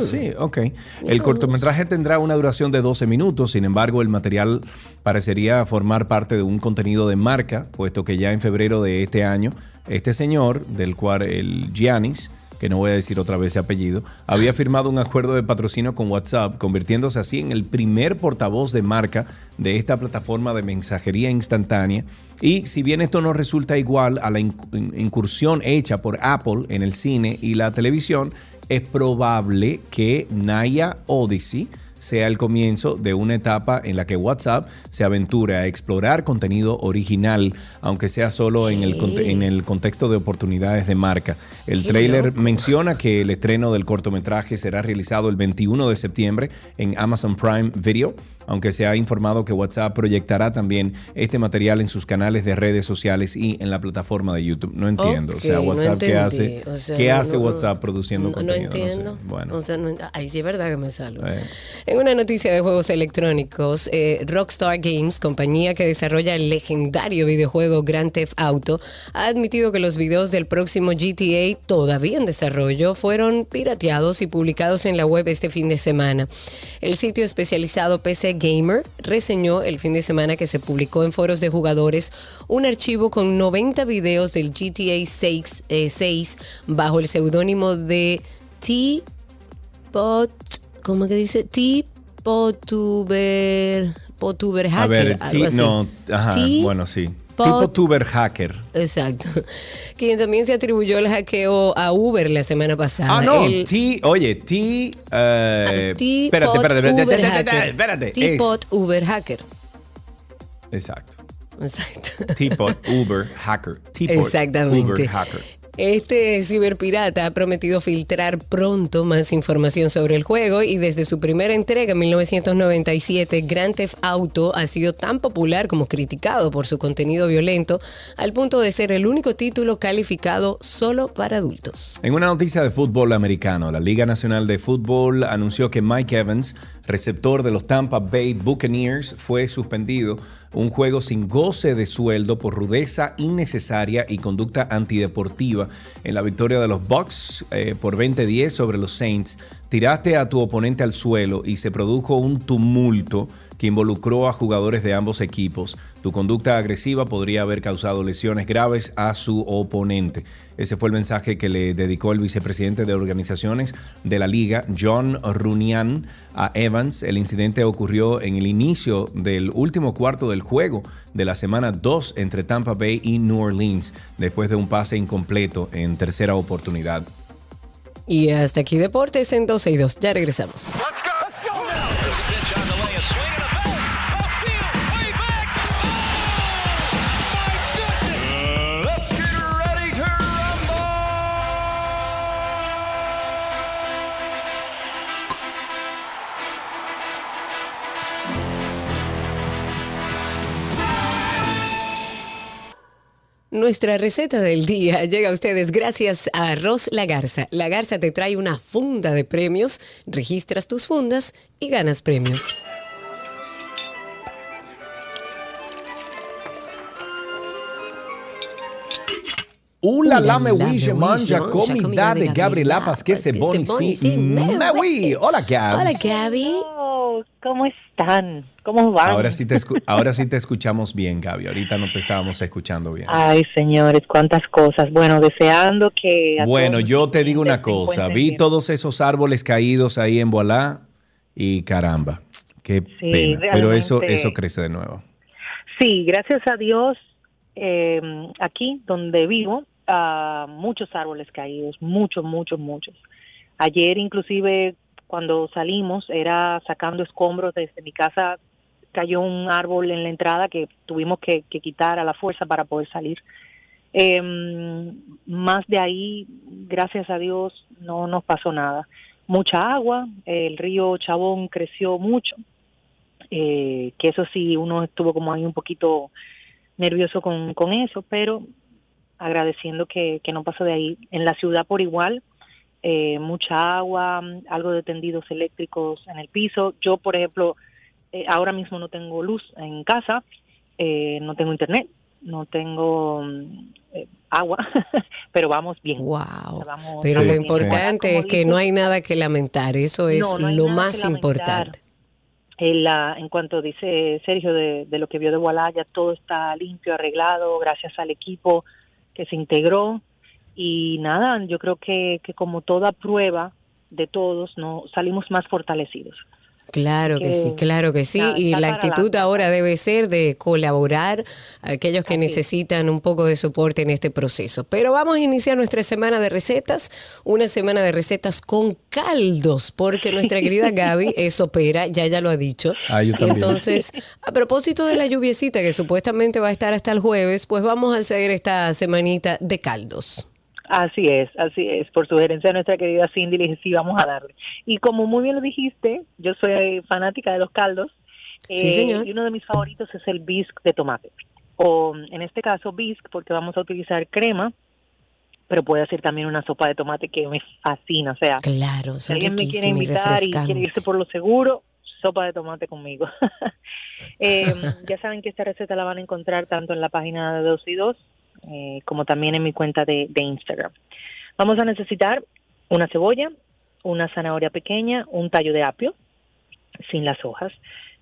Sí, ok. El cortometraje tendrá una duración de 12 minutos, sin embargo, el material parecería formar parte de un contenido de marca, puesto que ya en febrero de este año, este señor, del cual el Giannis, que no voy a decir otra vez ese apellido, había firmado un acuerdo de patrocinio con WhatsApp, convirtiéndose así en el primer portavoz de marca de esta plataforma de mensajería instantánea. Y si bien esto no resulta igual a la inc- incursión hecha por Apple en el cine y la televisión, es probable que Naya Odyssey sea el comienzo de una etapa en la que WhatsApp se aventure a explorar contenido original, aunque sea solo en el, conte- en el contexto de oportunidades de marca. El Qué trailer loco. menciona que el estreno del cortometraje será realizado el 21 de septiembre en Amazon Prime Video, aunque se ha informado que WhatsApp proyectará también este material en sus canales de redes sociales y en la plataforma de YouTube. No entiendo. o sea, Ok, no WhatsApp, ¿qué hace, O sea, ¿qué no, hace no, no. WhatsApp produciendo No, no contenido? sé. entiendo. Bueno. O sea, no ent- ahí sí es verdad que me salgo. Eh. En una noticia de juegos electrónicos, eh, Rockstar Games, compañía que desarrolla el legendario videojuego Grand Theft Auto, ha admitido que los videos del próximo GTA, todavía en desarrollo, fueron pirateados y publicados en la web este fin de semana. El sitio especializado PC Gamer reseñó el fin de semana que se publicó en foros de jugadores un archivo con 90 videos del GTA 6, eh, 6 bajo el seudónimo de T. Pot, ¿cómo que dice? T. Potuber, Potuber A Hacker. ver, algo ti- así. no, ajá, bueno, sí. Pot- tipo tuber hacker. Exacto. Quien también se atribuyó el hackeo a Uber la semana pasada. Ah, no, El- T, oye, T, eh, T. espérate, espérate, espérate, Uber espérate, Hacker. espérate, T. es- Pot Uber Hacker. Exacto. Exacto. Teapot Uber Hacker. Exactamente. Uber Hacker. Este ciberpirata ha prometido filtrar pronto más información sobre el juego y desde su primera entrega en 1997, Grand Theft Auto ha sido tan popular como criticado por su contenido violento al punto de ser el único título calificado solo para adultos. En una noticia de fútbol americano, la Liga Nacional de Fútbol anunció que Mike Evans, receptor de los Tampa Bay Buccaneers, fue suspendido un juego sin goce de sueldo por rudeza innecesaria y conducta antideportiva en la victoria de los Bucks eh, por 20-10 sobre los Saints. Tiraste a tu oponente al suelo y se produjo un tumulto que involucró a jugadores de ambos equipos. Tu conducta agresiva podría haber causado lesiones graves a su oponente. Ese fue el mensaje que le dedicó el vicepresidente de organizaciones de la liga, John Runian, a Evans. El incidente ocurrió en el inicio del último cuarto del juego de la semana 2 entre Tampa Bay y New Orleans, después de un pase incompleto en tercera oportunidad. Y hasta aquí Deportes en 12 y 2. Ya regresamos. Let's go. Nuestra receta del día llega a ustedes gracias a Arroz La Garza. La Garza te trae una funda de premios, registras tus fundas y ganas premios. Ula la Ula me la oui, me je oui, mange je mange comida de Gabriela Pasquez Pasquez bon bon ici. ici. Me oui. Hola, Gabs. Hola, Gaby. Oh, ¿Cómo están? ¿Cómo van? Ahora sí, te escu- ahora sí te escuchamos bien, Gaby. Ahorita no te estábamos escuchando bien. Ay, señores, cuántas cosas. Bueno, deseando que... Bueno, yo te digo una cosa. Vi bien. todos esos árboles caídos ahí en Boalá y caramba, qué Sí, pena. Pero eso, eso crece de nuevo. Sí, gracias a Dios, eh, aquí donde vivo, ah, muchos árboles caídos, muchos, muchos, muchos. Ayer inclusive cuando salimos era sacando escombros desde mi casa, cayó un árbol en la entrada que tuvimos que, quitar a la fuerza para poder salir. Eh, más de ahí, gracias a Dios, no nos pasó nada. Mucha agua, el río Chabón creció mucho, eh, que eso sí, uno estuvo como ahí un poquito nervioso con, eso, pero agradeciendo que, que no pasó de ahí. En la ciudad por igual, eh, mucha agua, algo de tendidos eléctricos en el piso. Yo, por ejemplo, eh, ahora mismo no tengo luz en casa, eh, no tengo internet, no tengo mm, eh, agua, pero vamos bien. Wow. Vamos Pero lo importante es que no hay nada que lamentar. Eso es No, no hay lo más importante. En, la- en cuanto dice Sergio de, de lo que vio de Wallah, ya todo está limpio, arreglado, gracias al equipo que se integró. Y nada, yo creo que, que como toda prueba de todos, no salimos más fortalecidos. Claro que que sí, claro que sí. está- Y está la actitud ahora debe ser de colaborar a aquellos que Así necesitan un poco de soporte en este proceso. Pero vamos a iniciar nuestra semana de recetas, una semana de recetas con caldos, porque nuestra querida Gaby es opera, ya ya lo ha dicho. Ah, yo Y también. entonces, a propósito de la lluviecita que supuestamente va a estar hasta el jueves, pues vamos a hacer esta semanita de caldos. Así es, así es. Por sugerencia de nuestra querida Cindy, le dije, sí, vamos a darle. Y como muy bien lo dijiste, yo soy fanática de los caldos. Sí, eh, señor. Y uno de mis favoritos es el bisque de tomate. O en este caso, bisque, porque vamos a utilizar crema, pero puede ser también una sopa de tomate que me fascina. O sea, Claro, si alguien me quiere y invitar y quiere irse por lo seguro, sopa de tomate conmigo. Eh, ya saben que esta receta la van a encontrar tanto en la página de 2 y 2 eh, como también en mi cuenta de, de Instagram. Vamos a necesitar una cebolla, una zanahoria pequeña, un tallo de apio sin las hojas.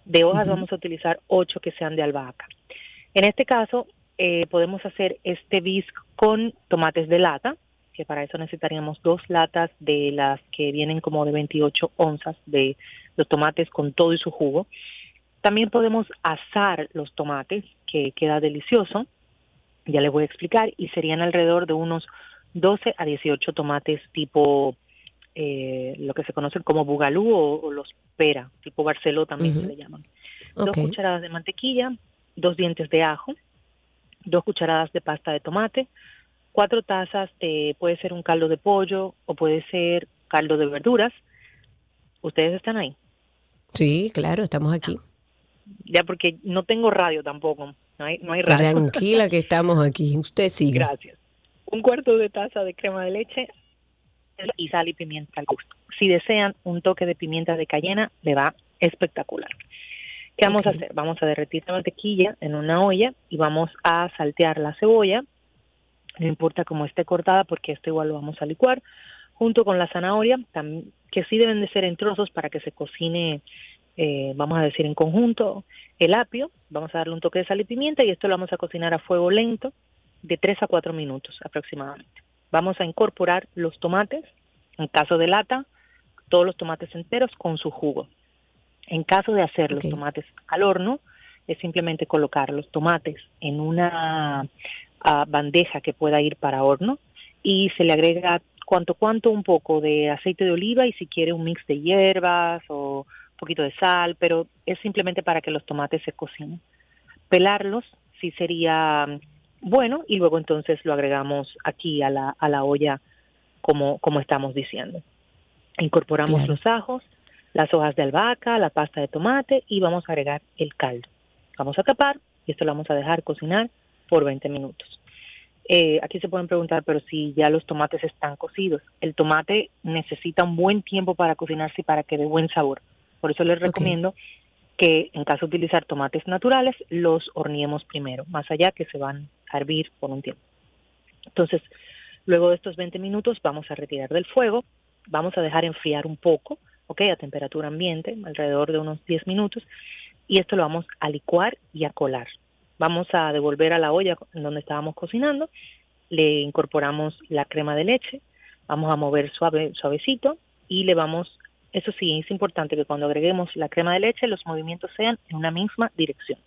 De hojas vamos a utilizar ocho que sean de albahaca. En este caso, eh, podemos hacer este bisque con tomates de lata, que para eso necesitaríamos dos latas de las que vienen como de 28 onzas de los tomates con todo y su jugo. También podemos asar los tomates, que queda delicioso. Ya les voy a explicar. Y serían alrededor de unos 12 a 18 tomates tipo eh, lo que se conocen como bugalú o, o los pera, tipo barceló también se le llaman. Dos cucharadas de mantequilla, dos dientes de ajo, dos cucharadas de pasta de tomate, cuatro tazas de, puede ser un caldo de pollo o puede ser caldo de verduras. ¿Ustedes están ahí? Sí, claro, estamos aquí. Ya porque no tengo radio tampoco, no hay, no hay. Tranquila que estamos aquí. Usted sigue. Gracias. Un cuarto de taza de crema de leche y sal y pimienta al gusto. Si desean un toque de pimienta de cayena, le va espectacular. ¿Qué vamos a hacer? Vamos a derretir la mantequilla en una olla y vamos a saltear la cebolla, no importa cómo esté cortada porque esto igual lo vamos a licuar, junto con la zanahoria, que sí deben de ser en trozos para que se cocine, eh, vamos a decir en conjunto, el apio, vamos a darle un toque de sal y pimienta y esto lo vamos a cocinar a fuego lento de 3 a 4 minutos aproximadamente. Vamos a incorporar los tomates, en caso de lata, todos los tomates enteros con su jugo. En caso de hacer los tomates al horno, es simplemente colocar los tomates en una ah, bandeja que pueda ir para horno y se le agrega cuanto cuanto un poco de aceite de oliva y si quiere un mix de hierbas o un poquito de sal, pero es simplemente para que los tomates se cocinen. Pelarlos sí sería mm, bueno y luego entonces lo agregamos aquí a la, a la olla como, como estamos diciendo. Incorporamos Claro. los ajos, las hojas de albahaca, la pasta de tomate y vamos a agregar el caldo. Vamos a tapar y esto lo vamos a dejar cocinar por 20 minutos. Eh, aquí se pueden preguntar, pero si ya los tomates están cocidos, el tomate necesita un buen tiempo para cocinarse y para que dé buen sabor. Por eso les recomiendo que en caso de utilizar tomates naturales, los horneemos primero, más allá que se van a hervir por un tiempo. Entonces, luego de estos 20 minutos vamos a retirar del fuego, vamos a dejar enfriar un poco, ¿ok? A temperatura ambiente, alrededor de unos 10 minutos, y esto lo vamos a licuar y a colar. Vamos a devolver a la olla en donde estábamos cocinando, le incorporamos la crema de leche, vamos a mover suave, suavecito y le vamos, eso sí, es importante que cuando agreguemos la crema de leche los movimientos sean en una misma dirección.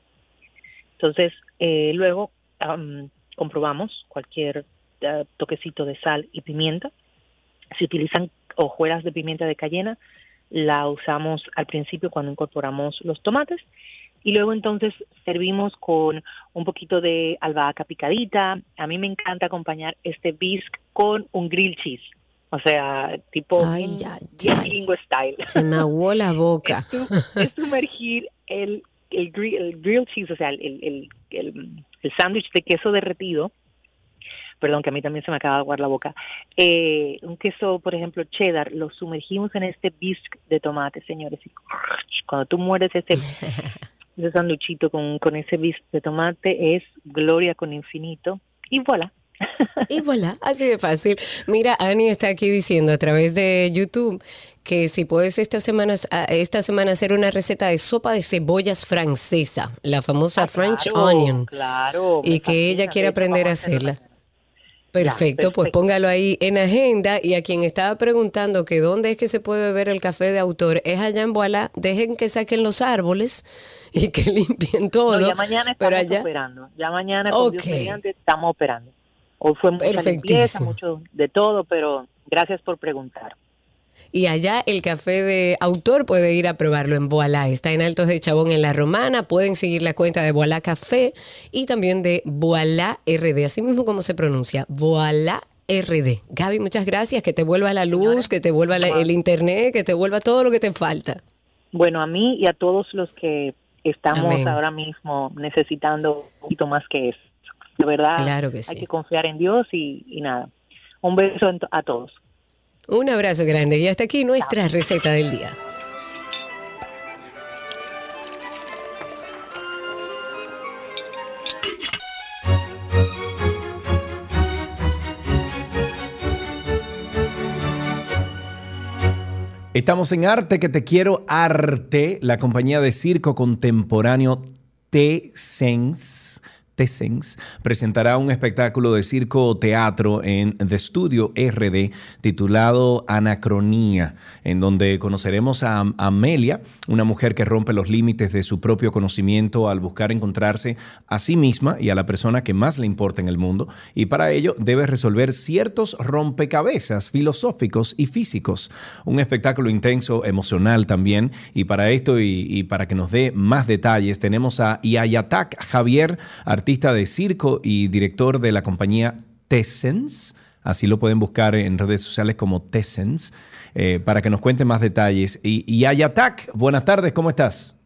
Entonces, eh, luego am, comprobamos cualquier eh, toquecito de sal y pimienta. Si utilizan hojuelas de pimienta de cayena, la usamos al principio cuando incorporamos los tomates y luego entonces servimos con un poquito de albahaca picadita. A mí me encanta acompañar este bisque con un grilled cheese. O sea, tipo Ay, gringo style. Se me aguó la boca. Es, su- es sumergir el, el, el grilled cheese, o sea, el, el, el, el sándwich de queso derretido. Perdón, que a mí también se me acaba de aguar la boca. Eh, un queso, por ejemplo, cheddar, lo sumergimos en este bisque de tomate, señores. Y cuando tú mueres ese, ese sanduchito con, con ese bisque de tomate, es gloria con infinito. Y voilà. Y voilà, así de fácil. Mira, Ani está aquí diciendo a través de YouTube que si puedes esta semana, esta semana hacer una receta de sopa de cebollas francesa, la famosa Ah, French claro, onion, Claro. y que ella quiere aprender a hacerla. Perfecto, pues póngalo ahí en agenda. Y a quien estaba preguntando que dónde es que se puede beber el café de autor, es allá en Voilà. Dejen que saquen los árboles y que limpien todo. No, ya mañana estamos pero allá, operando. Ya mañana, Dios mediante, estamos operando. Hoy fue mucha limpieza, mucho de todo, pero gracias por preguntar. Y allá el café de autor puede ir a probarlo en Voilà. Está en Altos de Chabón en La Romana. Pueden seguir la cuenta de Voilà Café y también de Voilà RD. Así mismo como se pronuncia. Voilà RD. Gaby, muchas gracias. Que te vuelva la luz, que te vuelva la- el internet, que te vuelva todo lo que te falta. Bueno, a mí y a todos los que estamos Amén. ahora mismo necesitando un poquito más que eso. De verdad, Claro que hay sí. que confiar en Dios y, y nada. Un beso a todos. Un abrazo grande. Y hasta aquí nuestra receta del día. Estamos en Arte que te quiero Arte, la compañía de circo contemporáneo T-Sense. T-Sense presentará un espectáculo de circo o teatro en The Studio RD titulado Anacronía, en donde conoceremos a Am- Amelia, una mujer que rompe los límites de su propio conocimiento al buscar encontrarse a sí misma y a la persona que más le importa en el mundo, y para ello debe resolver ciertos rompecabezas filosóficos y físicos. Un espectáculo intenso, emocional también, y para esto y, y para que nos dé más detalles tenemos a Iayatak Javier, artista de circo y director de la compañía Tessens. Así lo pueden buscar en redes sociales como Tessens eh, para que nos cuente más detalles. Y, y Ayatak, buenas tardes, ¿cómo estás?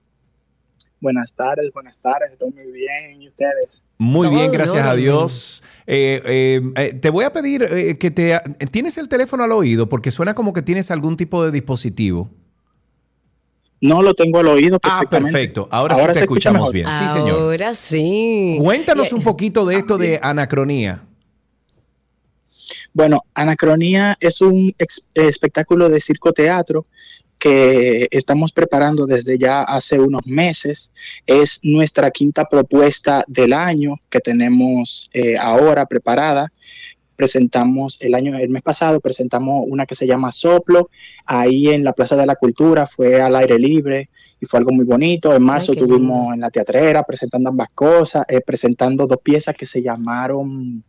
Buenas tardes, buenas tardes, estoy muy bien. ¿Y ustedes? Muy bien, en gracias a. Dios. Eh, eh, eh, te voy a pedir eh, que te... ¿Tienes el teléfono al oído? Porque suena como que tienes algún tipo de dispositivo. No lo tengo al oído Ah, perfecto. Ahora, sí te escucha escuchamos bien. Sí, señor. Ahora sí. Cuéntanos un poquito de esto de anacronía. Bueno, Anacronía es un espectáculo de circo-teatro que estamos preparando desde ya hace unos meses. Es nuestra quinta propuesta del año que tenemos eh, ahora preparada. Presentamos el año, el mes pasado presentamos una que se llama Soplo, ahí en la Plaza de la Cultura, fue al aire libre y fue algo muy bonito. En marzo qué tuvimos lindo. en la teatrera presentando ambas cosas, eh, presentando dos piezas que se llamaron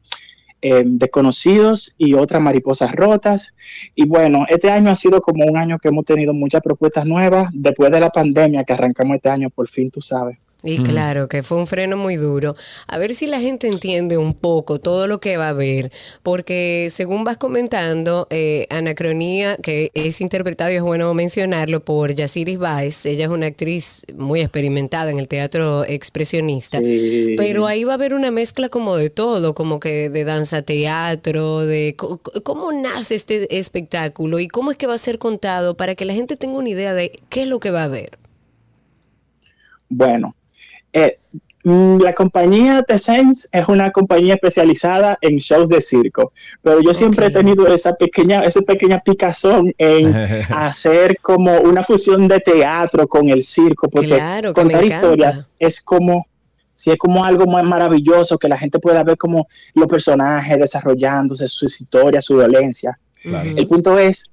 eh, Desconocidos y otras Mariposas Rotas. Y bueno, este año ha sido como un año que hemos tenido muchas propuestas nuevas después de la pandemia que arrancamos este año, por fin, tú sabes. Y claro, que fue un freno muy duro. A ver si la gente entiende un poco todo lo que va a haber, porque según vas comentando, eh, Anacronía, que es interpretado y es bueno mencionarlo por Yasiris Baez, ella es una actriz muy experimentada en el teatro expresionista. Sí. Pero ahí va a haber una mezcla como de todo, como que de danza teatro, de cómo nace este espectáculo y cómo es que va a ser contado para que la gente tenga una idea de qué es lo que va a haber. Bueno, eh, mm, la compañía The Sense es una compañía especializada en shows de circo, pero yo siempre he tenido esa pequeña, esa pequeña picazón en hacer como una fusión de teatro con el circo, porque Claro, contar historias es como si es como algo más maravilloso que la gente pueda ver como los personajes desarrollándose, sus historias, su dolencia. Ujú. El punto es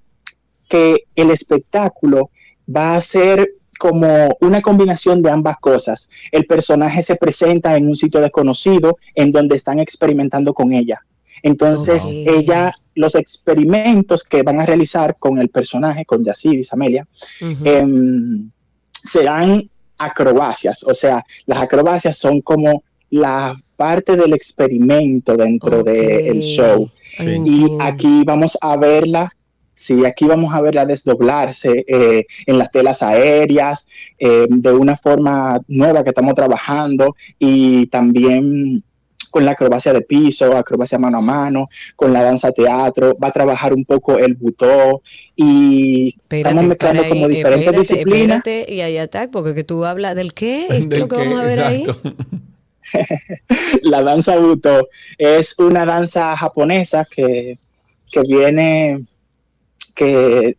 que el espectáculo va a ser como una combinación de ambas cosas. El personaje se presenta en un sitio desconocido en donde están experimentando con ella. Entonces, ella, los experimentos que van a realizar con el personaje, con Yaciris, Amelia, Ujú. em, serán acrobacias. O sea, las acrobacias son como la parte del experimento dentro Ok. del show. Sí. Y aquí vamos a verla, sí, aquí vamos a verla desdoblarse eh, en las telas aéreas, eh, de una forma nueva que estamos trabajando y también con la acrobacia de piso, acrobacia mano a mano, con la danza teatro, va a trabajar un poco el butó y Espérate, estamos mezclando ahí, como diferentes espérate, disciplinas. espérate, y hay ataque, porque que tú hablas del qué, es Del lo que vamos a ver ahí. la danza buto es una danza japonesa que, que viene, que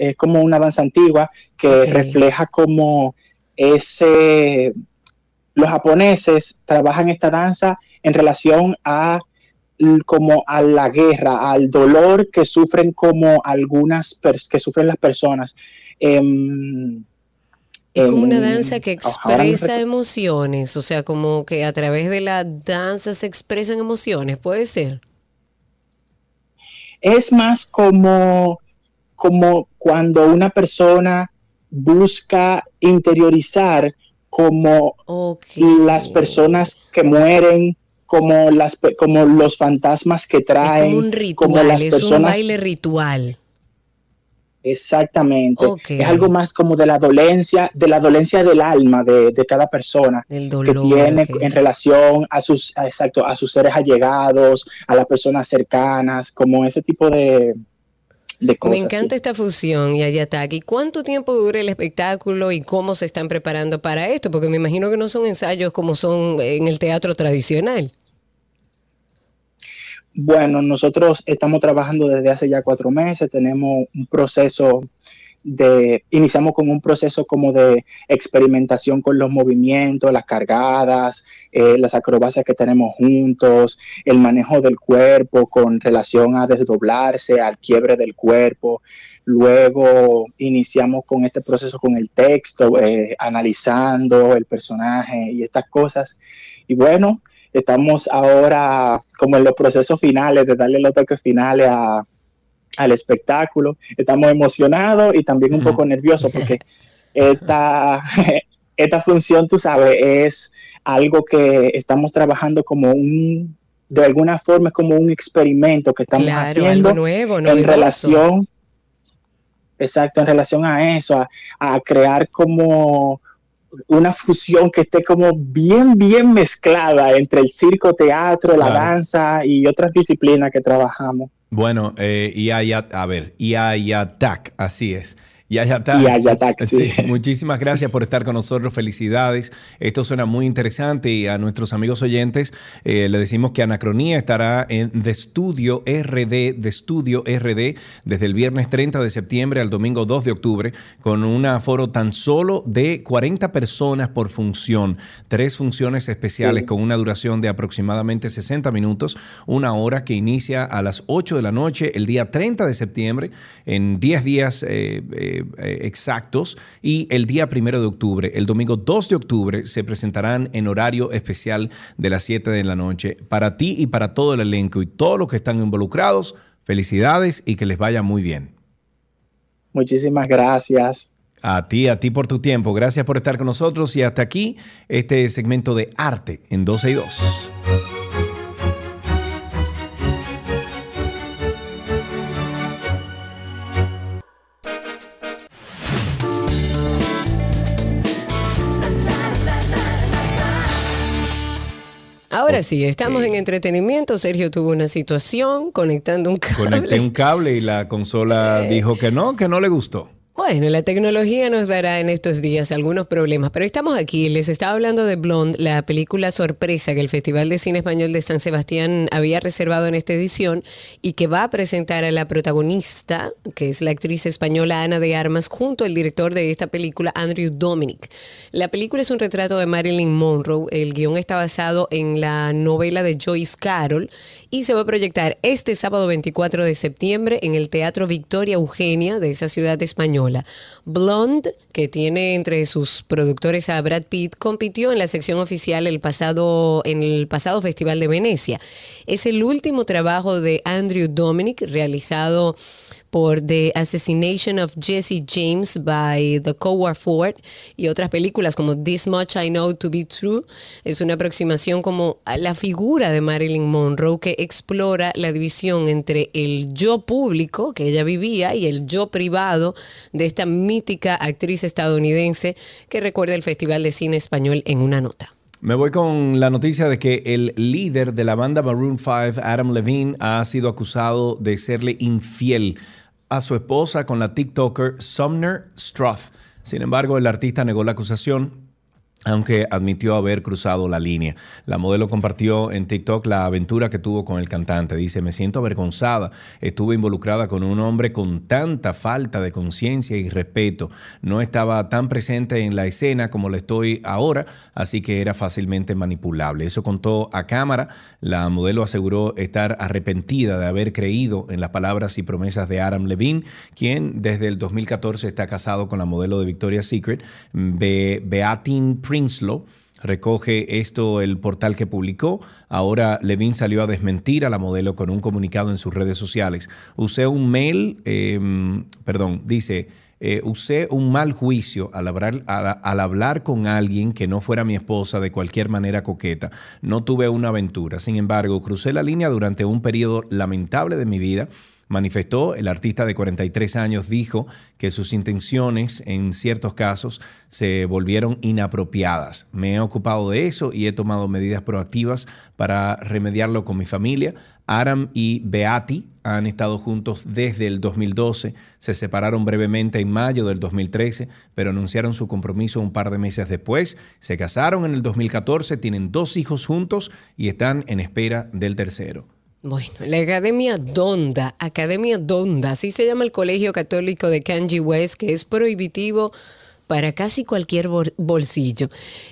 es como una danza antigua que refleja como ese, los japoneses trabajan esta danza en relación a como a la guerra, al dolor que sufren como algunas que sufren las personas. Em, Es como una en- danza que no expresa emociones, o sea, como que a través de la danza se expresan emociones, puede ser. es más como, como cuando una persona busca interiorizar como las personas que mueren, como, las, como los fantasmas que Es traen, como un como ritual, las es un baile ritual. Exactamente. Es algo más como de la dolencia, de la dolencia del alma de, de cada persona Del que dolor. tiene ok. en relación a sus, a- exacto, a sus seres allegados, a las personas cercanas, como ese tipo de, de cosas. Me encanta esta fusión, Yayataki. ¿Cuánto tiempo dura el espectáculo y cómo se están preparando para esto? Porque me imagino que no son ensayos como son en el teatro tradicional. Bueno, nosotros estamos trabajando desde hace ya cuatro meses, tenemos un proceso de, iniciamos con un proceso como de experimentación con los movimientos, las cargadas, eh, las acrobacias que tenemos juntos, el manejo del cuerpo con relación a desdoblarse, al quiebre del cuerpo. Luego iniciamos con este proceso con el texto, eh, analizando el personaje y estas cosas. Y bueno, estamos ahora como en los procesos finales de darle los toques finales a, al espectáculo. Estamos emocionados y también un poco nerviosos porque esta, esta función, tú sabes, es algo que estamos trabajando como un de alguna forma es como un experimento que estamos Claro, haciendo algo nuevo, en relación, exacto, en relación a eso, a, a crear como una fusión que esté como bien, bien mezclada entre el circo, teatro, la danza y otras disciplinas que trabajamos. Bueno, eh, Yaya- a ver, Yayatak, así es. Yayatak. Yayatak, sí. Muchísimas gracias por estar con nosotros. Felicidades. Esto suena muy interesante y a nuestros amigos oyentes eh, le decimos que Anacronía estará en The Studio RD, The Studio RD, desde el viernes 30 de septiembre al domingo 2 de octubre, con un aforo tan solo de 40 personas por función. Tres funciones especiales Sí. con una duración de aproximadamente 60 minutos, una hora que inicia a las 8 de la noche el día 30 de septiembre, en 10 días eh, eh, eh, exactos, y el día 1 de octubre. El domingo 2 de octubre se presentarán en horario especial de las 7 de la noche. Para ti y para todo el elenco y todos los que están involucrados, felicidades y que les vaya muy bien. Muchísimas gracias. A ti, a ti por tu tiempo. Gracias por estar con nosotros y hasta aquí este segmento de arte en 12 y 2. Ahora sí, estamos en entretenimiento. Sergio tuvo una situación conectando un cable. Conecté un cable y la consola dijo que no, que no le gustó. Bueno, la tecnología nos dará en estos días algunos problemas, pero estamos aquí. Les estaba hablando de Blonde, la película sorpresa que el Festival de Cine Español de San Sebastián había reservado en esta edición y que va a presentar a la protagonista, que es la actriz española Ana de Armas, junto al director de esta película, Andrew Dominic. La película es un retrato de Marilyn Monroe. El guion está basado en la novela de Joyce Carol y se va a proyectar este sábado 24 de septiembre en el Teatro Victoria Eugenia de esa ciudad española. Blonde, que tiene entre sus productores a Brad Pitt, compitió en la sección oficial el pasado, en el pasado Festival de Venecia. Es el último trabajo de Andrew Dominic realizado por The Assassination of Jesse James by The Coward Ford y otras películas como This Much I Know to Be True. Es una aproximación como a la figura de Marilyn Monroe que explora la división entre el yo público que ella vivía y el yo privado de esta mítica actriz estadounidense que recuerda el Festival de Cine Español en una nota. Me voy con la noticia de que el líder de la banda Maroon 5, Adam Levine, ha sido acusado de serle infiel a su esposa con la TikToker Sumner Struth. Sin embargo, el artista negó la acusación aunque admitió haber cruzado la línea. La modelo compartió en TikTok la aventura que tuvo con el cantante. Dice, me siento avergonzada. Estuve involucrada con un hombre con tanta falta de conciencia y respeto. No estaba tan presente en la escena como lo estoy ahora, así que era fácilmente manipulable. Eso contó a cámara. La modelo aseguró estar arrepentida de haber creído en las palabras y promesas de Adam Levine, quien desde el 2014 está casado con la modelo de Victoria's Secret, Be Beatin Prinsloo. Recoge esto el portal que publicó. Ahora Levine salió a desmentir a la modelo con un comunicado en sus redes sociales. Usé un mail, eh, perdón, dice, eh, usé un mal juicio al hablar, al, al hablar con alguien que no fuera mi esposa de cualquier manera coqueta. No tuve una aventura. Sin embargo, crucé la línea durante un periodo lamentable de mi vida manifestó. El artista de 43 años dijo que sus intenciones en ciertos casos se volvieron inapropiadas. Me he ocupado de eso y he tomado medidas proactivas para remediarlo con mi familia. Aram y Beati han estado juntos desde el 2012, se separaron brevemente en mayo del 2013, pero anunciaron su compromiso un par de meses después, se casaron en el 2014, tienen dos hijos juntos y están en espera del tercero. Bueno, la Academia Donda, Academia Donda, así se llama el Colegio Católico de Kanye West, que es prohibitivo para casi cualquier bol- bolsillo.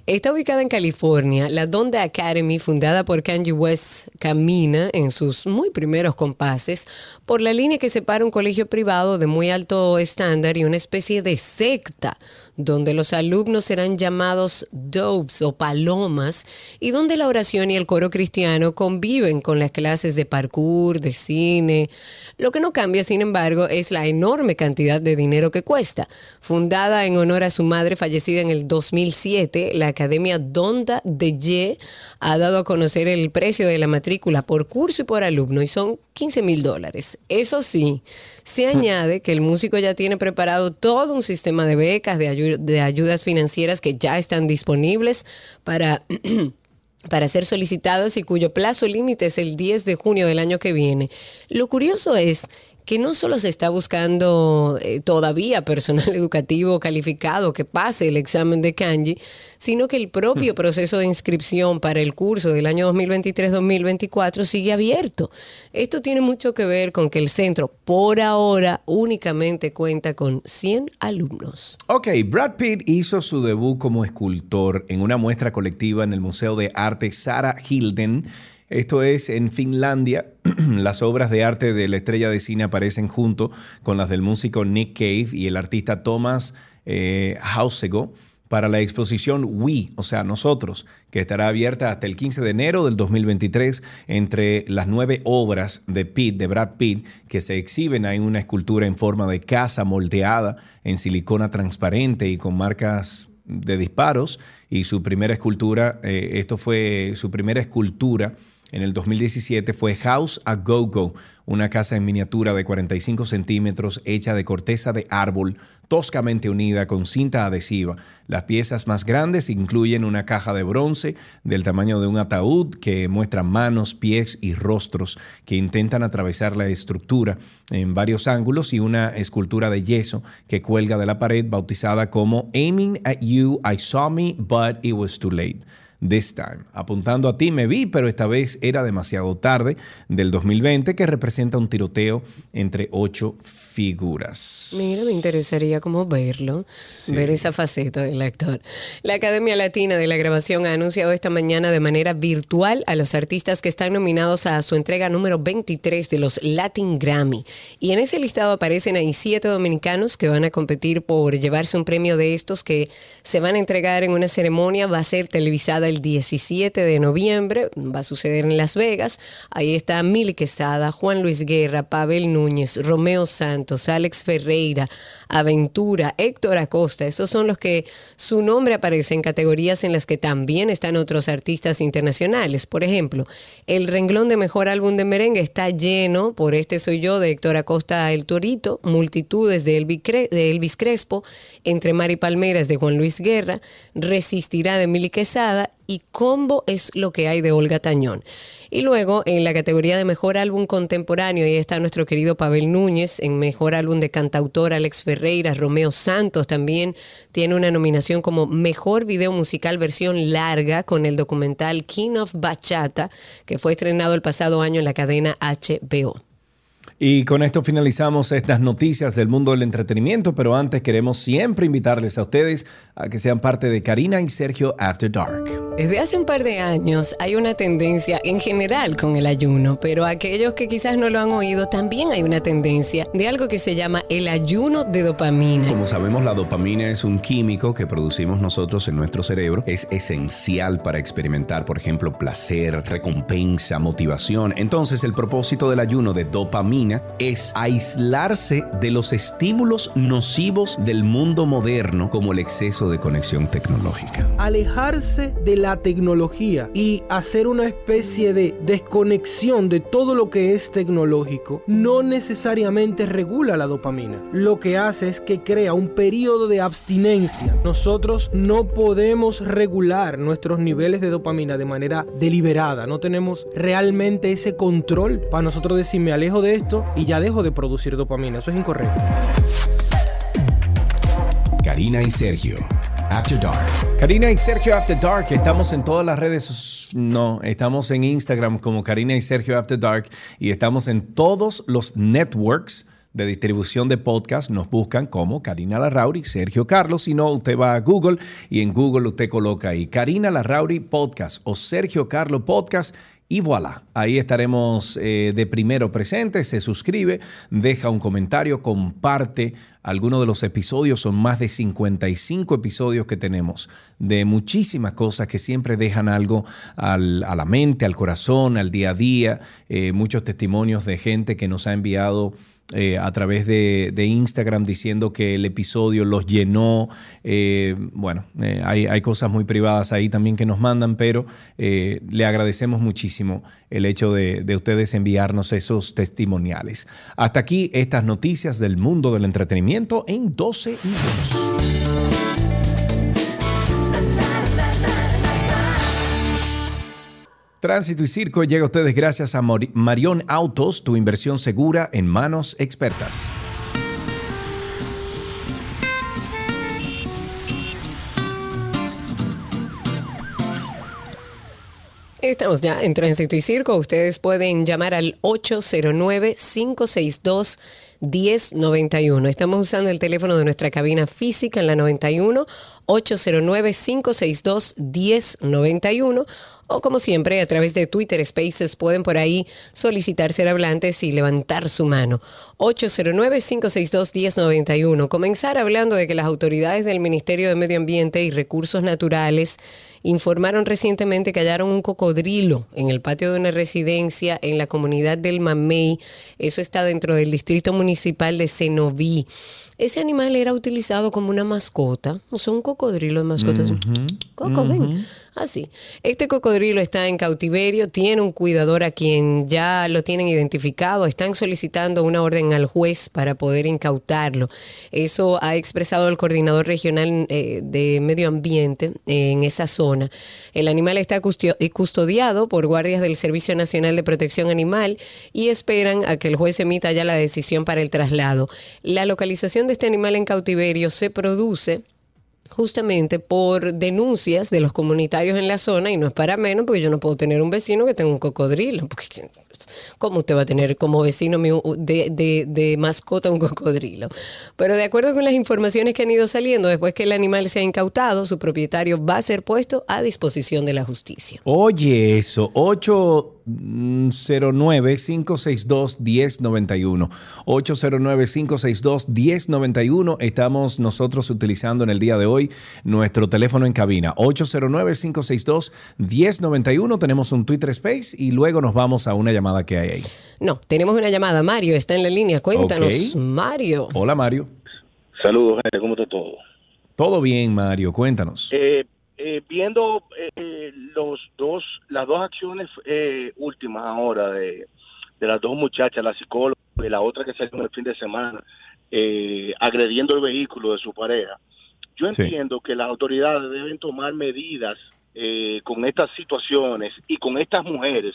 Está ubicada en California. La Donda Academy, fundada por Kanye West, camina en sus muy primeros compases por la línea que separa un colegio privado de muy alto estándar y una especie de secta, donde los alumnos serán llamados doves o palomas y donde la oración y el coro cristiano conviven con las clases de parkour, de cine. Lo que no cambia, sin embargo, es la enorme cantidad de dinero que cuesta. Fundada en honor honor a su madre fallecida en el 2007, la Academia Donda de Ye ha dado a conocer el precio de la matrícula por curso y por alumno y son 15 mil dólares. Eso sí, se añade que el músico ya tiene preparado todo un sistema de becas, de ayudas financieras que ya están disponibles para... para ser solicitadas y cuyo plazo límite es el 10 de junio del año que viene. Lo curioso es que no solo se está buscando eh, todavía personal educativo calificado que pase el examen de kanji, sino que el propio proceso de inscripción para el curso del año 2023-2024 sigue abierto. Esto tiene mucho que ver con que el centro por ahora únicamente cuenta con 100 alumnos. Ok, Brad Pitt hizo su debut como escultor en una muestra colectiva en el Museo de Arte Sara Hilden. Esto es en Finlandia. Las obras de arte de la estrella de cine aparecen junto con las del músico Nick Cave y el artista Thomas eh, Hausego para la exposición We, o sea, nosotros, que estará abierta hasta el 15 de enero del 2023 entre las nueve obras de Pitt, de Brad Pitt, que se exhiben. Hay una escultura en forma de casa moldeada en silicona transparente y con marcas de disparos. Y su primera escultura, eh, esto fue su primera escultura en el 2017 fue House a Go Go, una casa en miniatura de 45 centímetros hecha de corteza de árbol toscamente unida con cinta adhesiva. Las piezas más grandes incluyen una caja de bronce del tamaño de un ataúd que muestra manos, pies y rostros que intentan atravesar la estructura en varios ángulos y una escultura de yeso que cuelga de la pared bautizada como Aiming at You, I Saw Me, But It Was Too Late. This time. Apuntando a ti me vi, pero esta vez era demasiado tarde del 2020 que representa un tiroteo entre ocho figuras. Mira, me interesaría como verlo, ver esa faceta del actor. La Academia Latina de la Grabación ha anunciado esta mañana de manera virtual a los artistas que están nominados a su entrega número 23 de los Latin Grammy. Y en ese listado aparecen ahí siete dominicanos que van a competir por llevarse un premio de estos que se van a entregar en una ceremonia, va a ser televisada el 17 de noviembre, va a suceder en Las Vegas. Ahí está Mili Quesada, Juan Luis Guerra, Pavel Núñez, Romeo Santos, Alex Ferreira, Aventura, Héctor Acosta. Esos son los que su nombre aparece en categorías en las que también están otros artistas internacionales. Por ejemplo, el renglón de mejor álbum de merengue está lleno por Este Soy Yo de Héctor Acosta El Torito, Multitudes de Elvis, Crespo, Entre Mar y Palmeras de Juan Luis Guerra, Resistirá de Mili Quesada y Combo es lo que hay de Olga Tañón. Y luego en la categoría de mejor álbum contemporáneo, ahí está nuestro querido Pavel Núñez, en mejor álbum de cantautor Alex Ferreira, Romeo Santos también tiene una nominación como mejor video musical versión larga con el documental King of Bachata, que fue estrenado el pasado año en la cadena HBO. Y con esto finalizamos estas noticias del mundo del entretenimiento, pero antes queremos siempre invitarles a ustedes a que sean parte de Karina y Sergio After Dark. Desde hace un par de años hay una tendencia en general con el ayuno, pero aquellos que quizás no lo han oído, también hay una tendencia de algo que se llama el ayuno de dopamina. Como sabemos, la dopamina es un químico que producimos nosotros en nuestro cerebro. Es esencial para experimentar, por ejemplo, placer, recompensa, motivación. Entonces, el propósito del ayuno de dopamina es aislarse de los estímulos nocivos del mundo moderno, como el exceso de conexión tecnológica. alejarse de la tecnología y hacer una especie de desconexión de todo lo que es tecnológico no necesariamente regula la dopamina. Lo que hace es que crea un periodo de abstinencia. Nosotros no podemos regular nuestros niveles de dopamina de manera deliberada. No tenemos realmente ese control para nosotros decir me alejo de esto y ya dejo de producir dopamina. Eso es incorrecto. Karina y Sergio. After Dark. Karina y Sergio After Dark, estamos en todas las redes, no, estamos en Instagram como Karina y Sergio After Dark y estamos en todos los networks de distribución de podcast, nos buscan como Karina Larrauri, Sergio Carlos, si no, usted va a Google y en Google usted coloca ahí Karina Larrauri Podcast o Sergio Carlos Podcast y voilà, ahí estaremos eh, de primero presente, se suscribe, deja un comentario, comparte. Algunos de los episodios, son más de 55 episodios que tenemos, de muchísimas cosas que siempre dejan algo al- a la mente, al corazón, al día a día, eh, muchos testimonios de gente que nos ha enviado eh, a través de, de Instagram diciendo que el episodio los llenó. Eh, bueno, eh, hay, hay cosas muy privadas ahí también que nos mandan, pero le agradecemos muchísimo el hecho de, de ustedes enviarnos esos testimoniales. Hasta aquí estas noticias del mundo del entretenimiento en 12 y 2. Tránsito y Circo llega a ustedes gracias a Marión Autos, tu inversión segura en manos expertas. Estamos ya en Tránsito y Circo. Ustedes pueden llamar al 809-562-1091. Estamos usando el teléfono de nuestra cabina física en la 91, 809-562-1091. O como siempre, a través de Twitter Spaces pueden por ahí solicitar ser hablantes y levantar su mano. 809-562-1091. Comenzar hablando de que las autoridades del Ministerio de Medio Ambiente y Recursos Naturales informaron recientemente que hallaron un cocodrilo en el patio de una residencia en la comunidad del Mamey. Eso está dentro del distrito municipal de Cenoví. Ese animal era utilizado como una mascota. O sea, un cocodrilo de mascota. así. Coco, ven. Así. Este cocodrilo está en cautiverio, tiene un cuidador a quien ya lo tienen identificado, están solicitando una orden al juez para poder incautarlo. Eso ha expresado el coordinador regional eh, de medio ambiente en esa zona. El animal está eh, custodiado por guardias del Servicio Nacional de Protección Animal y esperan a que el juez emita ya la decisión para el traslado. La localización de este animal en cautiverio se produce justamente por denuncias de los comunitarios en la zona y no es para menos porque yo no puedo tener un vecino que tenga un cocodrilo. Porque, ¿Cómo usted va a tener como vecino de, de- mascota un cocodrilo? Pero de acuerdo con las informaciones que han ido saliendo, después que el animal sea incautado, su propietario va a ser puesto a disposición de la justicia. Oye, eso, 809-562-1091. 809-562-1091. Estamos nosotros utilizando en el día de hoy nuestro teléfono en cabina. 809-562-1091. Tenemos un Twitter Space y luego nos vamos a una llamada que hay ahí. No, tenemos una llamada. Mario está en la línea. Cuéntanos. Mario. Hola, Mario. Saludos, gente, ¿cómo está todo? Todo bien, Mario. Cuéntanos. Eh, eh, viendo eh, los dos, las dos acciones eh, últimas ahora de, de las dos muchachas, la psicóloga y la otra que salió el fin de semana, eh, agrediendo el vehículo de su pareja, yo Sí. entiendo que las autoridades deben tomar medidas eh, con estas situaciones y con estas mujeres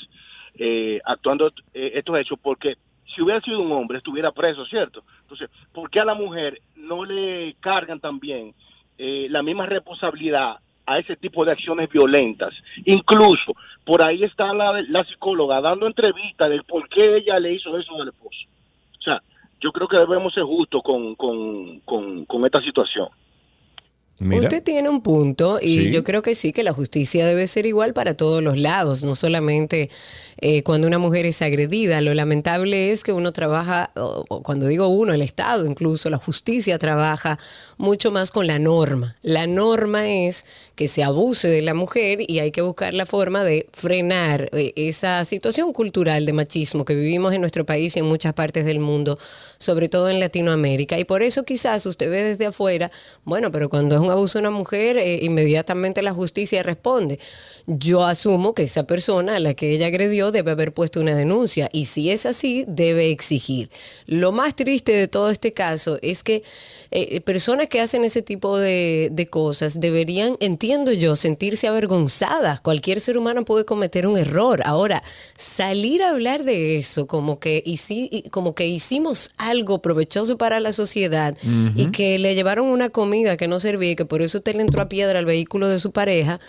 eh, actuando estos hechos, porque si hubiera sido un hombre estuviera preso, ¿cierto? Entonces, ¿por qué a la mujer no le cargan también eh, la misma responsabilidad a ese tipo de acciones violentas? Incluso, por ahí está la, la psicóloga dando entrevistas del por qué ella le hizo eso al esposo. O sea, yo creo que debemos ser justos con, con, con, con esta situación. Mira. Usted tiene un punto y Sí. yo creo que sí, que la justicia debe ser igual para todos los lados, no solamente eh, cuando una mujer es agredida. Lo lamentable es que uno trabaja, o- cuando digo uno, el Estado incluso, la justicia trabaja mucho más con la norma. La norma es que se abuse de la mujer y hay que buscar la forma de frenar eh, esa situación cultural de machismo que vivimos en nuestro país y en muchas partes del mundo, sobre todo en Latinoamérica. Y por eso quizás usted ve desde afuera, bueno, pero cuando es un abuso de una mujer, eh, inmediatamente la justicia responde. Yo asumo que esa persona a la que ella agredió debe haber puesto una denuncia y si es así, debe exigir. Lo más triste de todo este caso es que eh, personas que hacen ese tipo de, de cosas deberían, entiendo yo, sentirse avergonzadas. Cualquier ser humano puede cometer un error. Ahora, salir a hablar de eso como que, hici- como que hicimos algo provechoso para la sociedad y que le llevaron una comida que no servía y que por eso usted le entró a piedra al vehículo de su pareja,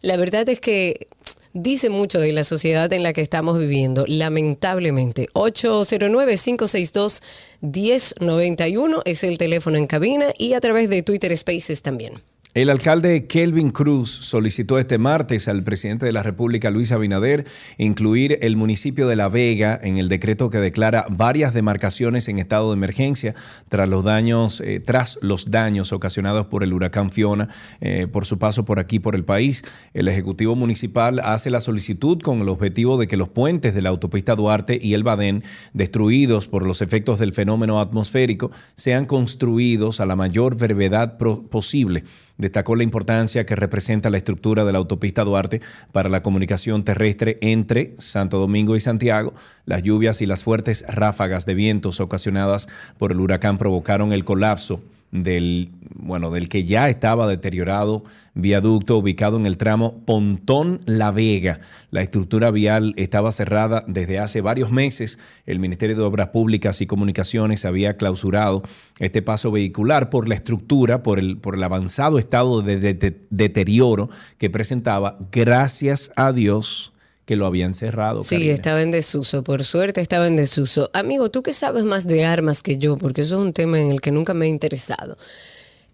la verdad es que dice mucho de la sociedad en la que estamos viviendo, lamentablemente. 809-562-1091 es el teléfono en cabina y a través de Twitter Spaces también. El alcalde Kelvin Cruz solicitó este martes al presidente de la República, Luis Abinader, incluir el municipio de La Vega en el decreto que declara varias demarcaciones en estado de emergencia tras los daños, eh, tras los daños ocasionados por el huracán Fiona eh, por su paso por aquí por el país. El Ejecutivo Municipal hace la solicitud con el objetivo de que los puentes de la autopista Duarte y el Badén, destruidos por los efectos del fenómeno atmosférico, sean construidos a la mayor brevedad posible. Destacó la importancia que representa la estructura de la autopista Duarte para la comunicación terrestre entre Santo Domingo y Santiago. Las lluvias y las fuertes ráfagas de vientos ocasionadas por el huracán provocaron el colapso del, bueno, del que ya estaba deteriorado viaducto ubicado en el tramo Pontón La Vega. La estructura vial estaba cerrada desde hace varios meses. El Ministerio de Obras Públicas y Comunicaciones había clausurado este paso vehicular por la estructura, por el, por el avanzado estado de, de- de- deterioro que presentaba. Gracias a Dios que lo habían cerrado. Sí, Karina. estaba en desuso. Por suerte estaba en desuso. Amigo, tú que sabes más de armas que yo, porque eso es un tema en el que nunca me he interesado.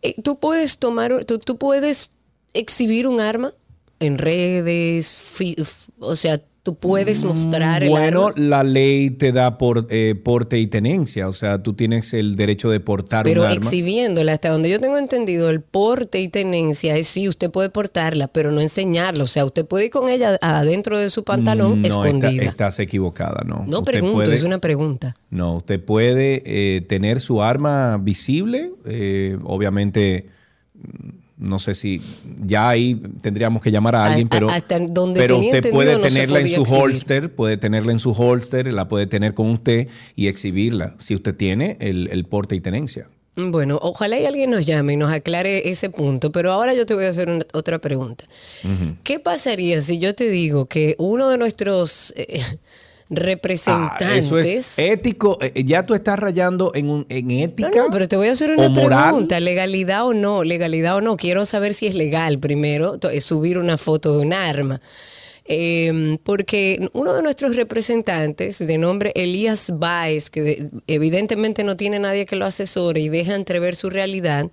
Eh, Tú puedes tomar, tú, tú puedes exhibir un arma en redes, o sea, tú puedes mostrar el Bueno, arma. la ley te da por, eh, porte y tenencia, o sea, tú tienes el derecho de portar Pero un arma. exhibiéndola, hasta donde yo tengo entendido, el porte y tenencia es sí, usted puede portarla, pero no enseñarla. O sea, usted puede ir con ella adentro de su pantalón no, está- escondida. estás equivocada, no. no Usted pregunto, puede- es una pregunta. No, usted puede eh, tener su arma visible, eh, obviamente, mm, no sé si ya ahí tendríamos que llamar a alguien, pero, hasta donde pero usted puede no tenerla en su exhibir. holster, puede tenerla en su holster, la puede tener con usted y exhibirla si usted tiene el, el porte y tenencia. Bueno, ojalá y alguien nos llame y nos aclare ese punto, pero ahora yo te voy a hacer una- otra pregunta. ¿Qué pasaría si yo te digo que uno de nuestros eh, Ah, representantes... eso es ético. eh, Ya tú estás rayando en, un, en ética. No, no, pero te voy a hacer una pregunta, legalidad o no, legalidad o no. Quiero saber si es legal primero eh, subir una foto de un arma. Eh, porque uno de nuestros representantes, de nombre Elías Baez, que de- evidentemente no tiene nadie que lo asesore y deja entrever su realidad,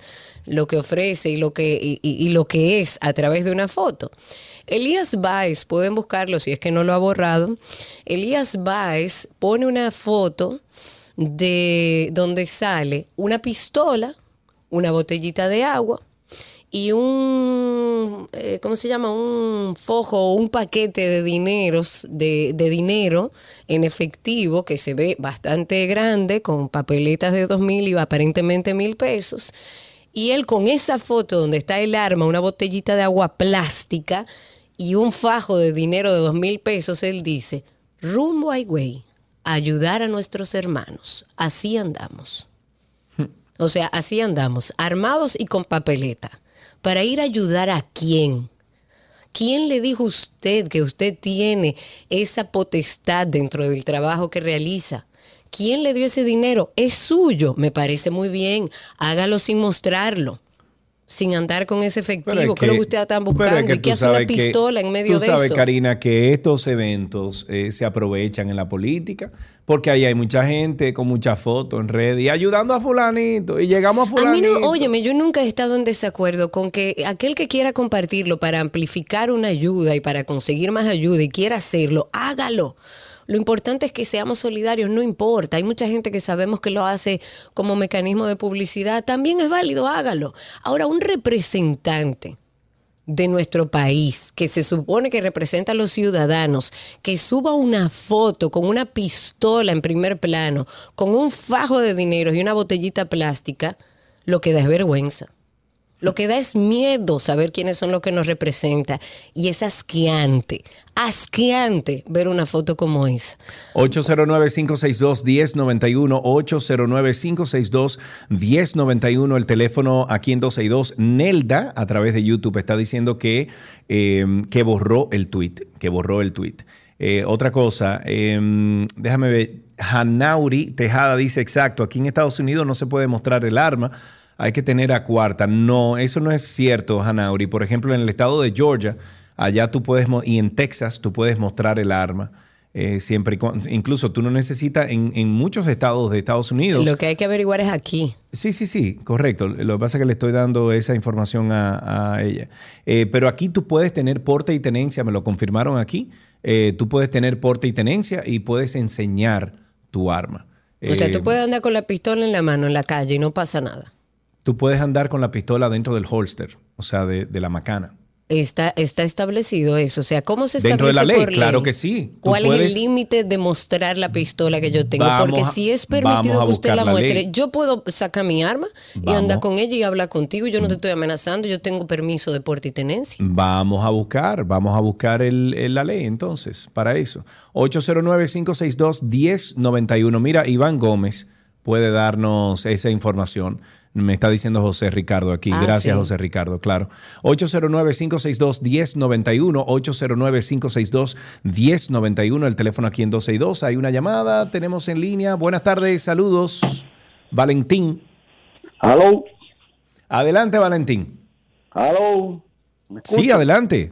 lo que ofrece y lo que, y- y- y lo que es a través de una foto. Elías Baez, pueden buscarlo si es que no lo ha borrado. Elías Baez pone una foto de donde sale una pistola, una botellita de agua y un, eh, ¿cómo se llama? Un fojo o un paquete de dineros, de, de dinero en efectivo que se ve bastante grande con papeletas de dos mil y aparentemente mil pesos. Y él con esa foto donde está el arma, una botellita de agua plástica y un fajo de dinero de dos mil pesos, él dice, rumbo a Higüey, ayudar a nuestros hermanos. Así andamos. O sea, así andamos, armados y con papeleta. ¿Para ir a ayudar a quién? ¿Quién le dijo usted que usted tiene esa potestad dentro del trabajo que realiza? ¿Quién le dio ese dinero? Es suyo. Me parece muy bien. Hágalo sin mostrarlo. Sin andar con ese efectivo. Es ¿Qué es lo que ustedes están es buscando? que ¿Y qué hace una sabes que- pistola en medio tú de sabes, eso? Karina, que estos eventos eh, se aprovechan en la política porque ahí hay mucha gente con muchas fotos en red y ayudando a fulanito y llegamos a A mí fulanito. no, óyeme, yo nunca he estado en desacuerdo con que aquel que quiera compartirlo para amplificar una ayuda y para conseguir más ayuda y quiera hacerlo, hágalo. Lo importante es que seamos solidarios, no importa. Hay mucha gente que sabemos que lo hace como mecanismo de publicidad. También es válido, hágalo. Ahora, un representante de nuestro país, que se supone que representa a los ciudadanos, que suba una foto con una pistola en primer plano, con un fajo de dinero y una botellita plástica, lo que da es vergüenza. Lo que da es miedo saber quiénes son los que nos representan. Y es asqueante, asqueante ver una foto como esa. 809-562-1091, 809-562-1091, el teléfono aquí en 262. Nelda, a través de YouTube, está diciendo que, eh, que borró el tweet, que borró el tweet. Eh, otra cosa, eh, déjame ver, Hanauri Tejada dice exacto, aquí en Estados Unidos no se puede mostrar el arma, hay que tener a cuarta. No, eso no es cierto, Hanauri. Por ejemplo, en el estado de Georgia, allá tú puedes, y en Texas tú puedes mostrar el arma. eh, siempre y cuando, incluso tú no necesitas en, en muchos estados de Estados Unidos. Lo que hay que averiguar es aquí. Sí, sí, sí, correcto. Lo que pasa es que le estoy dando esa información a, a ella. Eh, pero aquí tú puedes tener porte y tenencia, me lo confirmaron aquí. Eh, tú puedes tener porte y tenencia y puedes enseñar tu arma. O sea, Eh, tú puedes andar con la pistola en la mano en la calle y no pasa nada. Tú puedes andar con la pistola dentro del holster, o sea, de, de la macana. Está, está establecido eso. O sea, ¿cómo se establece Dentro de la ley, por claro que sí. ¿Cuál es el límite de mostrar la pistola que yo tengo? Vamos Porque a- si es permitido que usted la la muestre, ley. yo puedo sacar mi arma y andar con ella y hablar contigo. Yo no te estoy amenazando, yo tengo permiso de porte y tenencia. Vamos a buscar, vamos a buscar el- el- la ley entonces, para eso. 809-562-1091. Mira, Iván Gómez puede darnos esa información. Me está diciendo José Ricardo aquí. Ah, Gracias, sí. José Ricardo, claro. 809-562-1091. 809-562-1091. El teléfono aquí en 262. Hay una llamada. Tenemos en línea. Buenas tardes, saludos. Valentín. Aló. Adelante, Valentín. Aló. ¿Me Sí, adelante.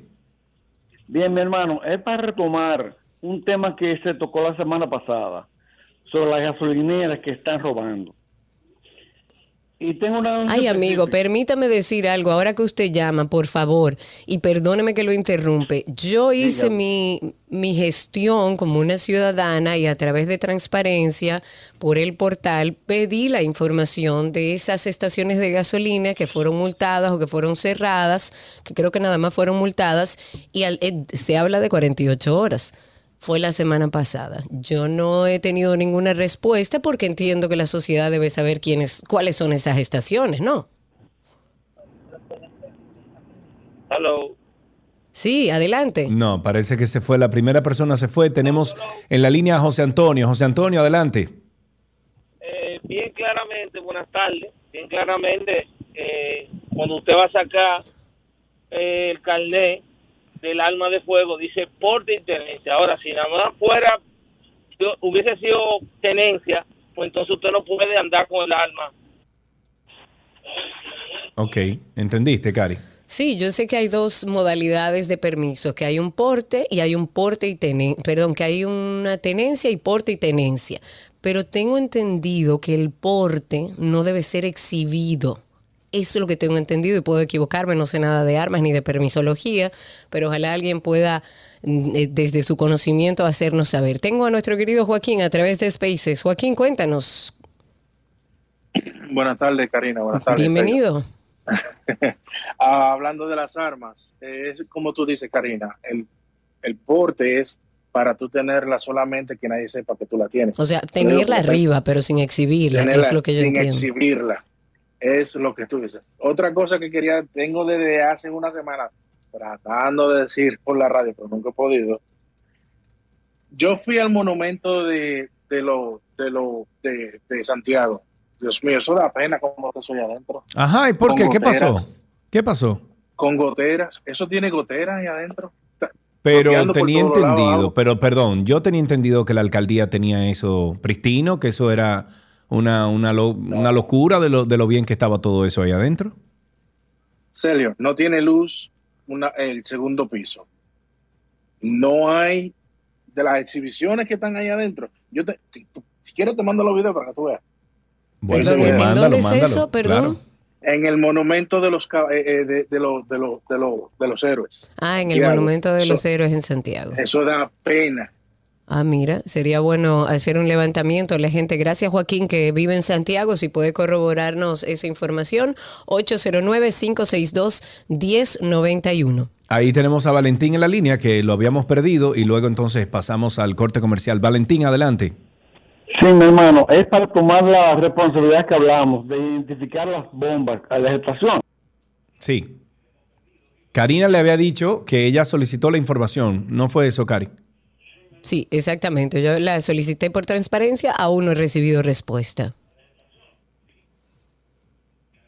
Bien, mi hermano, es para retomar un tema que se tocó la semana pasada sobre las gasolineras que están robando. Y tengo una... Ay, amigo, permítame decir algo. Ahora que usted llama, por favor, y perdóneme que lo interrumpe. Yo hice mi, mi gestión como una ciudadana y a través de transparencia por el portal pedí la información de esas estaciones de gasolina que fueron multadas o que fueron cerradas, que creo que nada más fueron multadas, y al- eh, se habla de 48 horas. Fue la semana pasada. Yo no he tenido ninguna respuesta porque entiendo que la sociedad debe saber quiénes, cuáles son esas estaciones, ¿no? Hello. Sí, adelante. No, parece que se fue. La primera persona se fue. Tenemos en la línea a José Antonio. José Antonio, adelante. Eh, bien claramente, buenas tardes. Bien claramente, eh, cuando usted va a sacar eh, el carnet del arma de fuego, dice porte y tenencia. Ahora, si nada más fuera, yo- hubiese sido tenencia, pues entonces usted no puede andar con el arma. Ok, entendiste, Cari. Sí, yo sé que hay dos modalidades de permiso, que hay un porte y hay un porte y tenencia, perdón, que hay una tenencia y porte y tenencia. Pero tengo entendido que el porte no debe ser exhibido. Eso es lo que tengo entendido y puedo equivocarme, no sé nada de armas ni de permisología, pero ojalá alguien pueda mm, eh, desde su conocimiento hacernos saber. Tengo a nuestro querido Joaquín a través de Spaces. Joaquín, cuéntanos. Buenas tardes, Karina. Buenas tardes. Bienvenido. Ah, hablando de las armas, es como tú dices, Karina, el, el porte es para tú tenerla solamente que nadie sepa que tú la tienes. O sea, tenerla arriba, pero sin exhibirla, tenerla es lo que yo sin entiendo. exhibirla. Es lo que tú dices. Otra cosa que quería, tengo desde hace una semana tratando de decir por la radio, pero nunca he podido. Yo fui al monumento de, de lo, de lo de, de Santiago. Dios mío, eso da pena como te soy adentro. Ajá, ¿y por Con qué? ¿Qué pasó? ¿Qué pasó? Con goteras. Eso tiene goteras ahí adentro. Pero tenía entendido, pero perdón, yo tenía entendido que la alcaldía tenía eso pristino, que eso era una, una, lo- una locura de lo, de lo bien que estaba todo eso ahí adentro. Celio, no tiene luz una, el segundo piso. No hay de las exhibiciones que están ahí adentro. Yo te, si, si quieres te mando los videos para que tú veas. Bueno, mándalo, dónde es mándalo, eso? Perdón. claro. En el monumento de los ca- eh, eh, de, de los de los de los de los héroes. Ah, en el. Monumento de los Héroes en Santiago. Eso da pena. Ah, mira, sería bueno hacer un levantamiento. La gente, gracias Joaquín, que vive en Santiago, si puede corroborarnos esa información, 809-562-1091. Ahí tenemos a Valentín en la línea, que lo habíamos perdido, y luego entonces pasamos al corte comercial. Valentín, adelante. Sí, mi hermano, es para tomar la responsabilidad que hablamos de identificar las bombas a la estación. Sí. Karina le había dicho que ella solicitó la información. ¿No fue eso, Cari? Sí, exactamente. Yo la solicité por transparencia, aún no he recibido respuesta.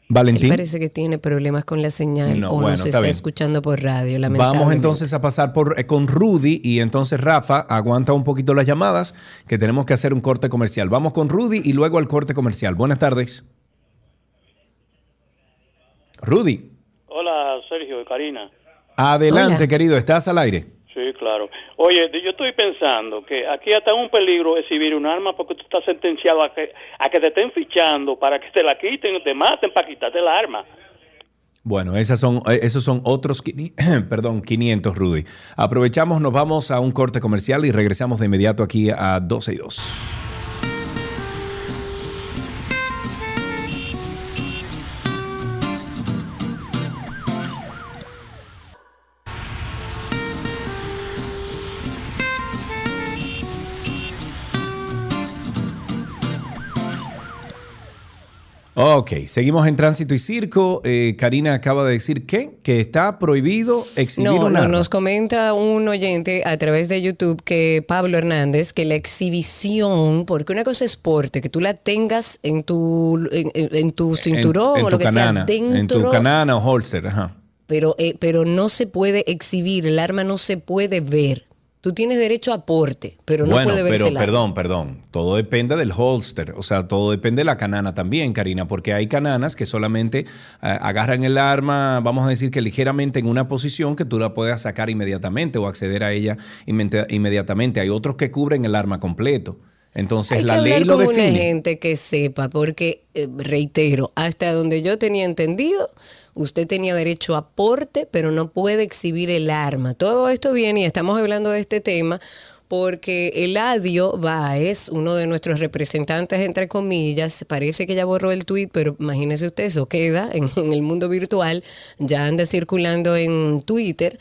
Él Valentín. parece que tiene problemas con la señal No, o bueno, nos está escuchando por radio, lamentablemente. Vamos entonces a pasar por, eh, con Rudy y entonces Rafa aguanta un poquito las llamadas que tenemos que hacer un corte comercial. Vamos con Rudy y luego al corte comercial. Buenas tardes. Rudy, Hola, Sergio y Karina. adelante Hola. querido, estás al aire. Sí, claro. Oye, yo estoy pensando que aquí hasta un peligro exhibir un arma porque tú estás sentenciado a que, a que te estén fichando para que te la quiten te maten para quitarte la arma. Bueno, esas son, eh, esos son otros perdón, 500, Rudy. Aprovechamos, nos vamos a un corte comercial y regresamos de inmediato aquí a 12 y 2. Ok, seguimos en tránsito y circo. Eh, Karina acaba de decir que, que está prohibido exhibir No, un no, nos comenta un oyente a través de YouTube que Pablo Hernández, que la exhibición, porque una cosa es porte, que tú la tengas en tu, en, tu cinturón en, o tu lo que canana, sea en tu dentro, canana o holster, ajá. pero, eh, pero no se puede exhibir, el arma no se puede ver. Tú tienes derecho a porte, pero no bueno, puede verse pero perdón, perdón. Todo depende del holster. O sea, todo depende de la canana también, Karina, porque hay cananas que solamente eh, agarran el arma, vamos a decir que ligeramente en una posición que tú la puedas sacar inmediatamente o acceder a ella inmedi- inmediatamente. Hay otros que cubren el arma completo. Entonces Hay la que ley hablar lo con una define. gente que sepa, porque, eh, reitero, hasta donde yo tenía entendido, usted tenía derecho a porte, pero no puede exhibir el arma. Todo esto viene y estamos hablando de este tema porque Eladio Báez, uno de nuestros representantes, entre comillas, parece que ya borró el tweet, pero imagínese usted, eso queda en, en el mundo virtual, ya anda circulando en Twitter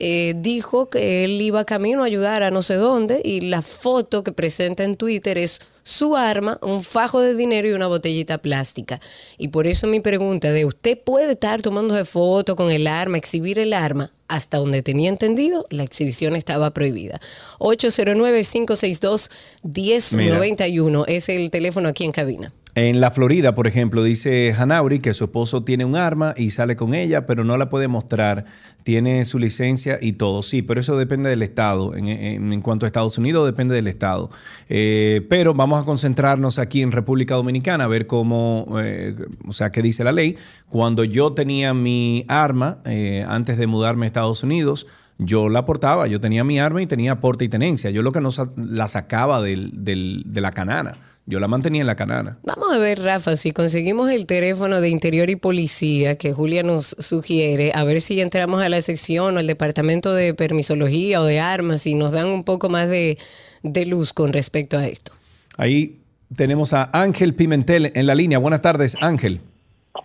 eh, dijo que él iba camino a ayudar a no sé dónde y la foto que presenta en Twitter es su arma, un fajo de dinero y una botellita plástica. Y por eso mi pregunta de usted puede estar tomándose foto con el arma, exhibir el arma, hasta donde tenía entendido, la exhibición estaba prohibida. 809-562-1091 es el teléfono aquí en cabina. En la Florida, por ejemplo, dice Hanauri que su esposo tiene un arma y sale con ella, pero no la puede mostrar. Tiene su licencia y todo. Sí, pero eso depende del estado. En, cuanto a Estados Unidos, depende del estado. Eh, pero vamos a concentrarnos aquí en República Dominicana, a ver cómo, eh, o sea, qué dice la ley. Cuando yo tenía mi arma, eh, antes de mudarme a Estados Unidos, yo la portaba, yo tenía mi arma y tenía porte y tenencia. Yo lo que no sa- la sacaba del- del- de la canana, yo la mantenía en la canana. Vamos a ver, Rafa, si conseguimos el teléfono de Interior y Policía que Julia nos sugiere, a ver si entramos a la sección o al departamento de permisología o de armas y nos dan un poco más de, de luz con respecto a esto. Ahí tenemos a Ángel Pimentel en la línea. Buenas tardes, Ángel.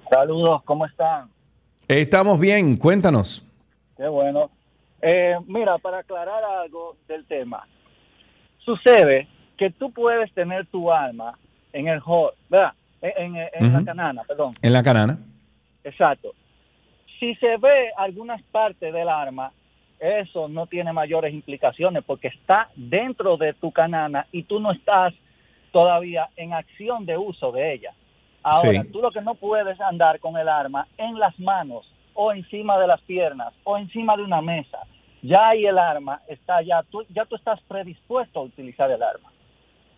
Saludos, ¿cómo están? Estamos bien, cuéntanos. Qué bueno. Eh, mira, para aclarar algo del tema, sucede que tú puedes tener tu arma en el hall, ¿verdad? En, en- en la canana, perdón. En la canana. Exacto. Si se ve algunas partes del arma, eso no tiene mayores implicaciones porque está dentro de tu canana y tú no estás todavía en acción de uso de ella. Ahora, Sí. tú lo que no puedes andar con el arma en las manos o encima de las piernas o encima de una mesa. Ya ahí el arma está ya, tú, ya tú estás predispuesto a utilizar el arma.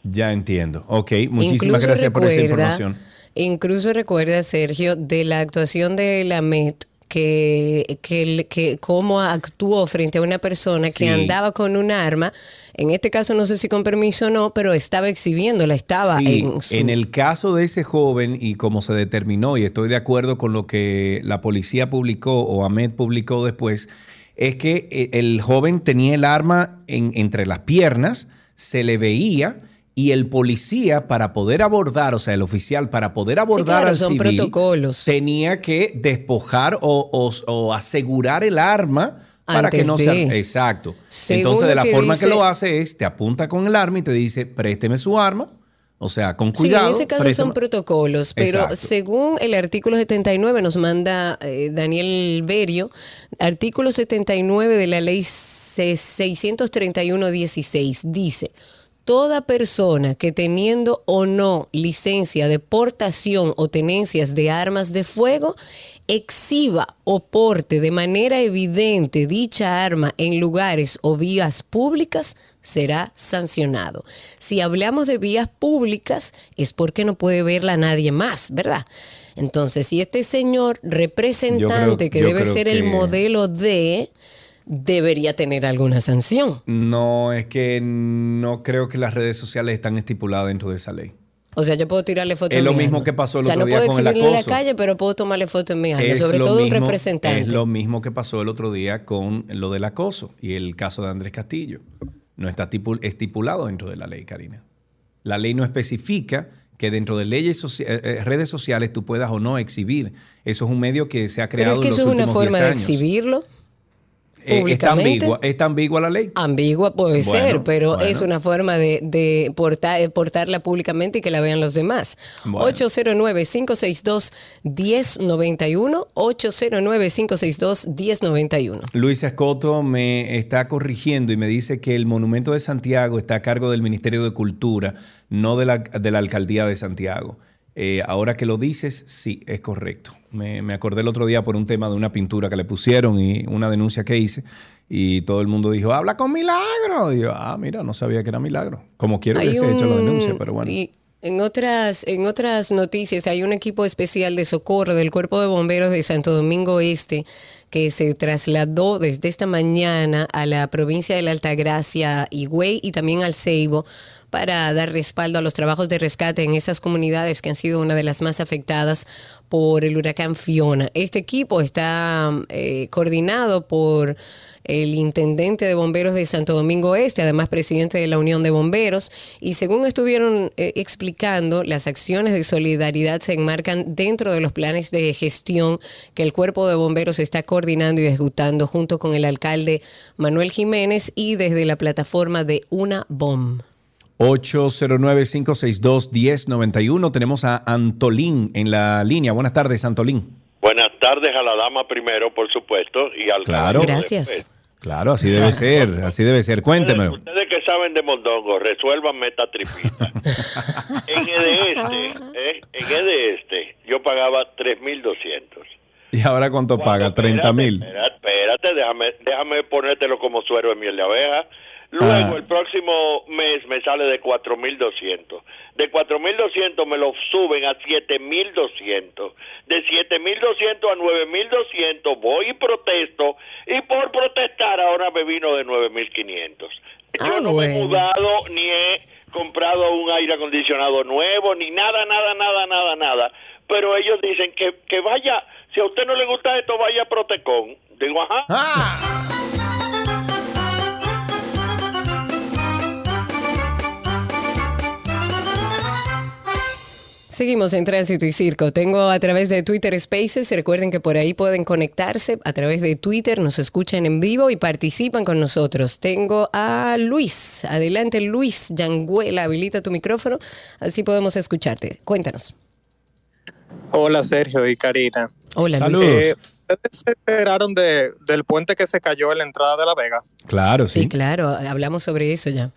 Ya entiendo. Ok, muchísimas Incluso gracias por esa información. Incluso recuerda, Sergio, de la actuación de la MET, que, que, que cómo actuó frente a una persona Sí. que andaba con un arma, en este caso no sé si con permiso o no, pero estaba exhibiéndola, estaba Sí, en su... en el caso de ese joven y como se determinó, y estoy de acuerdo con lo que la policía publicó o Ahmed publicó después, es que eh, el joven tenía el arma en- entre las piernas, se le veía y el policía para poder abordar, o sea, el oficial para poder abordar claro, al son civil, protocolos. tenía que despojar o, o- o asegurar el arma para que no de. sea exacto. Según Entonces, de la forma dice- que lo hace es te apunta con el arma y te dice, présteme su arma. O sea, con Sí, cuidado. en ese caso son protocolos, pero Exacto. según el artículo 79 nos manda eh, Daniel Berio, artículo 79 de la ley C- 631-16 dice, toda persona que teniendo o no licencia de portación o tenencias de armas de fuego, exhiba o porte de manera evidente dicha arma en lugares o vías públicas, será sancionado. Si hablamos de vías públicas, es porque no puede verla nadie más, ¿verdad? Entonces, si este señor representante, creo- que debe ser el modelo de, debería tener alguna sanción. No, es que no creo que las redes sociales están estipuladas dentro de esa ley. O sea, yo puedo tirarle fotos Es lo mi mismo que pasó el o sea, otro no día puedo con el exhibirlo en la acoso. calle, pero puedo tomarle fotos en mi Es sobre todo un mismo- representante. Es lo mismo que pasó el otro día con lo del acoso y el caso de Andrés Castillo. No está tipu- estipulado dentro de la ley, Karina. La ley no especifica que dentro de leyes eh, eh, redes sociales tú puedas o no exhibir. Eso es un medio que se ha Pero creado es que en los eso es una forma 10 de exhibirlo. Eh, ¿Está ambigua, ¿Está ambigua la ley? Ambigua puede Bueno, ser, pero bueno. es una forma de, de portar- de portarla públicamente y que la vean los demás. Bueno. 809-562-1091, 809-562-1091. Luis Escoto me está corrigiendo y me dice que el Monumento de Santiago está a cargo del Ministerio de Cultura, no de la, de la Alcaldía de Santiago. Eh, ahora que lo dices, sí, es correcto. Me, me acordé el otro día por un tema de una pintura que le pusieron y una denuncia que hice y todo el mundo dijo, habla con Milagro. Y yo, ah, mira, no sabía que era Milagro. Como quiero que se hecho la un- denuncia, pero bueno. Y en otras, en otras noticias hay un equipo especial de socorro del Cuerpo de Bomberos de Santo Domingo Este que se trasladó desde esta mañana a la provincia de la Altagracia, Higüey y también al Ceibo para dar respaldo a los trabajos de rescate en esas comunidades que han sido una de las más afectadas por el huracán Fiona. Este equipo está eh, coordinado por el intendente de bomberos de Santo Domingo Este, además presidente de la Unión de Bomberos, y según estuvieron eh, explicando, las acciones de solidaridad se enmarcan dentro de los planes de gestión que el cuerpo de bomberos está coordinando y ejecutando junto con el alcalde Manuel Jiménez y desde la plataforma de Una Bomb. 809-562-1091. Tenemos a Antolín en la línea. Buenas tardes, Antolín. Buenas tardes a la dama primero, por supuesto, y al Claro. Gracias. después. Claro, así debe ser, así debe ser. Cuénteme. Ustedes que saben de mondongo, resuélvanme esta tripita. en el de este, ¿eh? en el de este, yo pagaba 3.200. ¿Y ahora cuánto paga? 30 mil. Espérate, espérate, déjame, déjame ponértelo como suero en miel de abeja. Luego, Ah. el próximo mes me sale de 4.200. De 4.200 me lo suben a 7.200. De 7.200 a 9.200 voy y protesto. Y por protestar ahora me vino de 9.500. Yo Ah, no me he mudado ni he comprado un aire acondicionado nuevo, ni nada, nada, nada, nada, nada. Pero ellos dicen que, que vaya, si a usted no le gusta esto, vaya a Protecon. Digo, ajá. Seguimos en Tránsito y Circo. Tengo a través de Twitter Spaces. Recuerden que por ahí pueden conectarse a través de Twitter, nos escuchan en vivo y participan con nosotros. Tengo a Luis. Adelante, Luis Yanguela. Habilita tu micrófono, así podemos escucharte. Cuéntanos. Hola Sergio y Karina. Hola, Saludos. Luis. Eh, ¿Ustedes se enteraron de, del puente que se cayó en la entrada de La Vega? Claro, Sí, sí. claro. Hablamos sobre eso ya.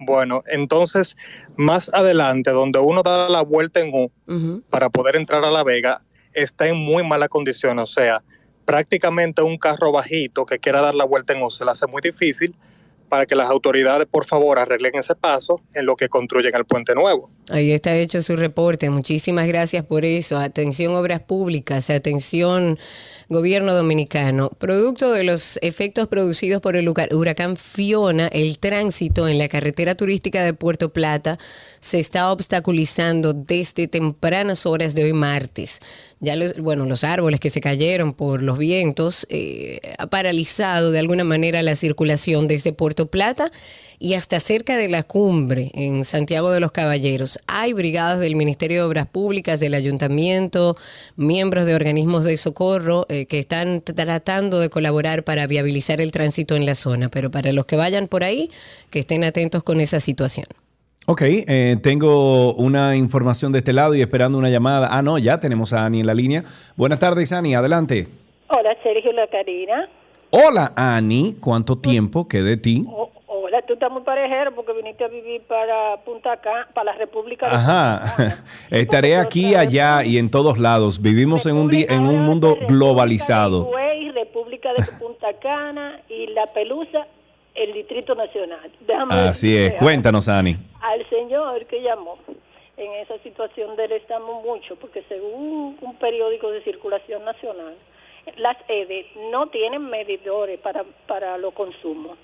Bueno, entonces más adelante, donde uno da la vuelta en U para poder entrar a La Vega, está en muy mala condición. O sea, prácticamente un carro bajito que quiera dar la vuelta en U se le hace muy difícil para que las autoridades, por favor, arreglen ese paso en lo que construyen el puente nuevo. Ahí está hecho su reporte. Muchísimas gracias por eso. Atención Obras Públicas, atención Gobierno Dominicano. Producto de los efectos producidos por el hura- huracán Fiona, el tránsito en la carretera turística de Puerto Plata se está obstaculizando desde tempranas horas de hoy martes. Ya los, bueno, los árboles que se cayeron por los vientos eh, ha paralizado de alguna manera la circulación desde Puerto Plata y hasta cerca de la cumbre en Santiago de los Caballeros. Hay brigadas del Ministerio de Obras Públicas, del Ayuntamiento, miembros de organismos de socorro eh, que están tratando de colaborar para viabilizar el tránsito en la zona. Pero para los que vayan por ahí, que estén atentos con esa situación. Ok, eh, tengo una información de este lado y esperando una llamada. Ah, no, ya tenemos a Ani en la línea. Buenas tardes, Ani, adelante. Hola, Sergio, la Karina. Hola, Ani, ¿cuánto tiempo quedé de ti? Hola, tú estás muy parejero porque viniste a vivir para Punta Cana, para la República de Ajá, estaré aquí, allá y en todos lados. Vivimos en un, en un mundo globalizado. República de Punta Cana y La Pelusa, el Distrito Nacional. Déjame Así es, cuéntanos, Ani. Al señor que llamó, en esa situación de él estamos mucho, porque según un periódico de circulación nacional, las EDE no tienen medidores para, para los consumos.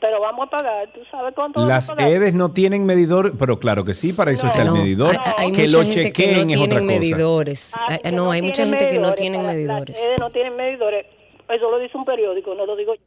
Pero vamos a pagar, ¿tú sabes cuánto Las vamos a pagar? EDES no tienen medidor, pero claro que sí, para eso está el No, medidor. hay- hay que mucha lo gente que chequeen no es otra tienen cosa. medidores. Ah, Ay, que no, hay mucha gente que no tienen para- medidores. Las EDE no tienen medidores. Eso lo dice un periódico, no lo digo yo.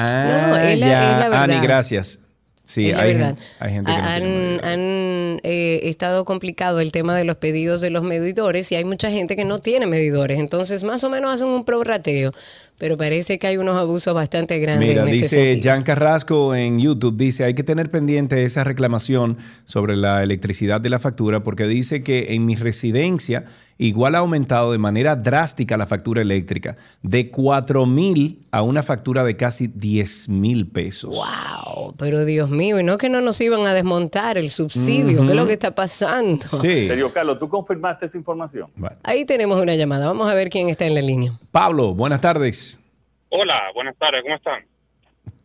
Ah, No, es la- ya. es la verdad. Ani, gracias. Sí, hay, verdad. gen- hay gente que no tiene han han, eh, estado complicado el tema de los pedidos de los medidores y hay mucha gente que no tiene medidores. Entonces, más o menos hacen un prorrateo, pero parece que hay unos abusos bastante grandes Mira, en ese dice sentido. Jan Carrasco en YouTube, dice, hay que tener pendiente esa reclamación sobre la electricidad de la factura porque dice que en mi residencia igual ha aumentado de manera drástica la factura eléctrica, de 4 mil a una factura de casi 10 mil pesos. Wow, pero Dios mío, y no que no nos iban a desmontar el subsidio, ¿qué es lo que está pasando? Serio, Carlos, ¿tú confirmaste esa información? Ahí tenemos una llamada, vamos a ver quién está en la línea. Pablo, buenas tardes. Hola, buenas tardes, ¿cómo están?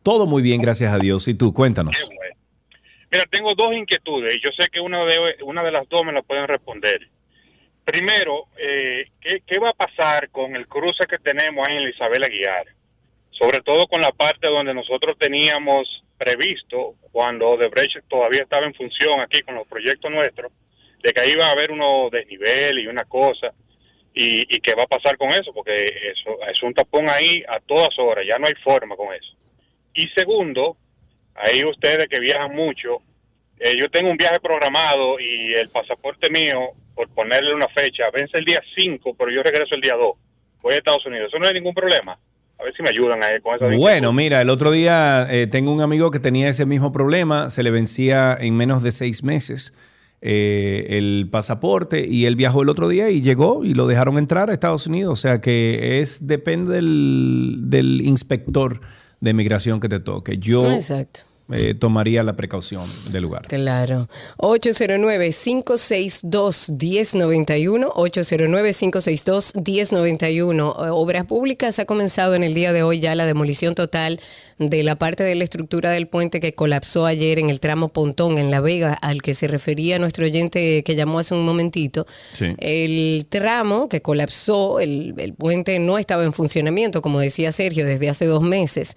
Todo muy bien, gracias a Dios. ¿Y tú? Cuéntanos. Mira, tengo dos inquietudes y yo sé que una de, una de las dos me la pueden responder. Primero, eh, ¿qué, va a pasar con el cruce que tenemos ahí en Isabel Aguiar? Sobre todo con la parte donde nosotros teníamos previsto, cuando Odebrecht todavía estaba en función aquí con los proyectos nuestros, de que ahí iba a haber unos desnivel y una cosa, y, y qué va a pasar con eso, porque eso es un tapón ahí a todas horas, ya no hay forma con eso. Y segundo, ahí ustedes que viajan mucho, eh, yo tengo un viaje programado y el pasaporte mío, por ponerle una fecha, vence el día 5, pero yo regreso el día 2. Voy a Estados Unidos. Eso no hay ningún problema. A ver si me ayudan ahí con eso. Bueno, mira, el otro día eh, tengo un amigo que tenía ese mismo problema, se le vencía en menos de seis meses eh, el pasaporte y él viajó el otro día y llegó y lo dejaron entrar a Estados Unidos. O sea que es depende del, del inspector de migración que te toque. Yo Exacto. Eh, tomaría la precaución del lugar. Claro. 809-562-1091. 809-562-1091. Eh, Obras Públicas ha comenzado en el día de hoy ya la demolición total de la parte de la estructura del puente que colapsó ayer en el tramo Pontón, en La Vega, al que se refería nuestro oyente que llamó hace un momentito. El tramo que colapsó, el, el puente no estaba en funcionamiento, como decía Sergio, desde hace dos meses.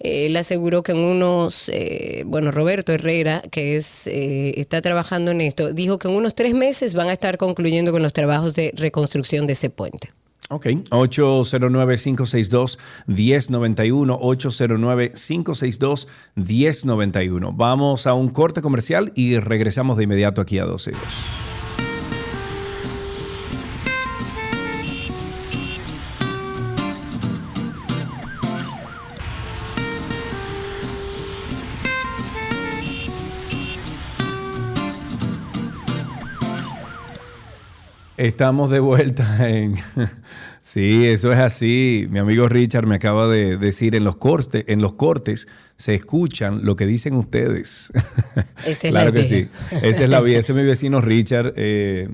Él aseguró que en unos, eh, bueno, Roberto Herrera, que es eh, está trabajando en esto, dijo que en unos tres meses van a estar concluyendo con los trabajos de reconstrucción de ese puente. Ok, 809-562-1091, 809-562-1091. Vamos a un corte comercial y regresamos de inmediato aquí a 12 y 2. Estamos de vuelta en... Sí, eso es así. Mi amigo Richard me acaba de decir en los cortes, en los cortes se escuchan lo que dicen ustedes. Esa es claro la que idea. sí. Esa es la vida. Ese es mi vecino Richard. Eh,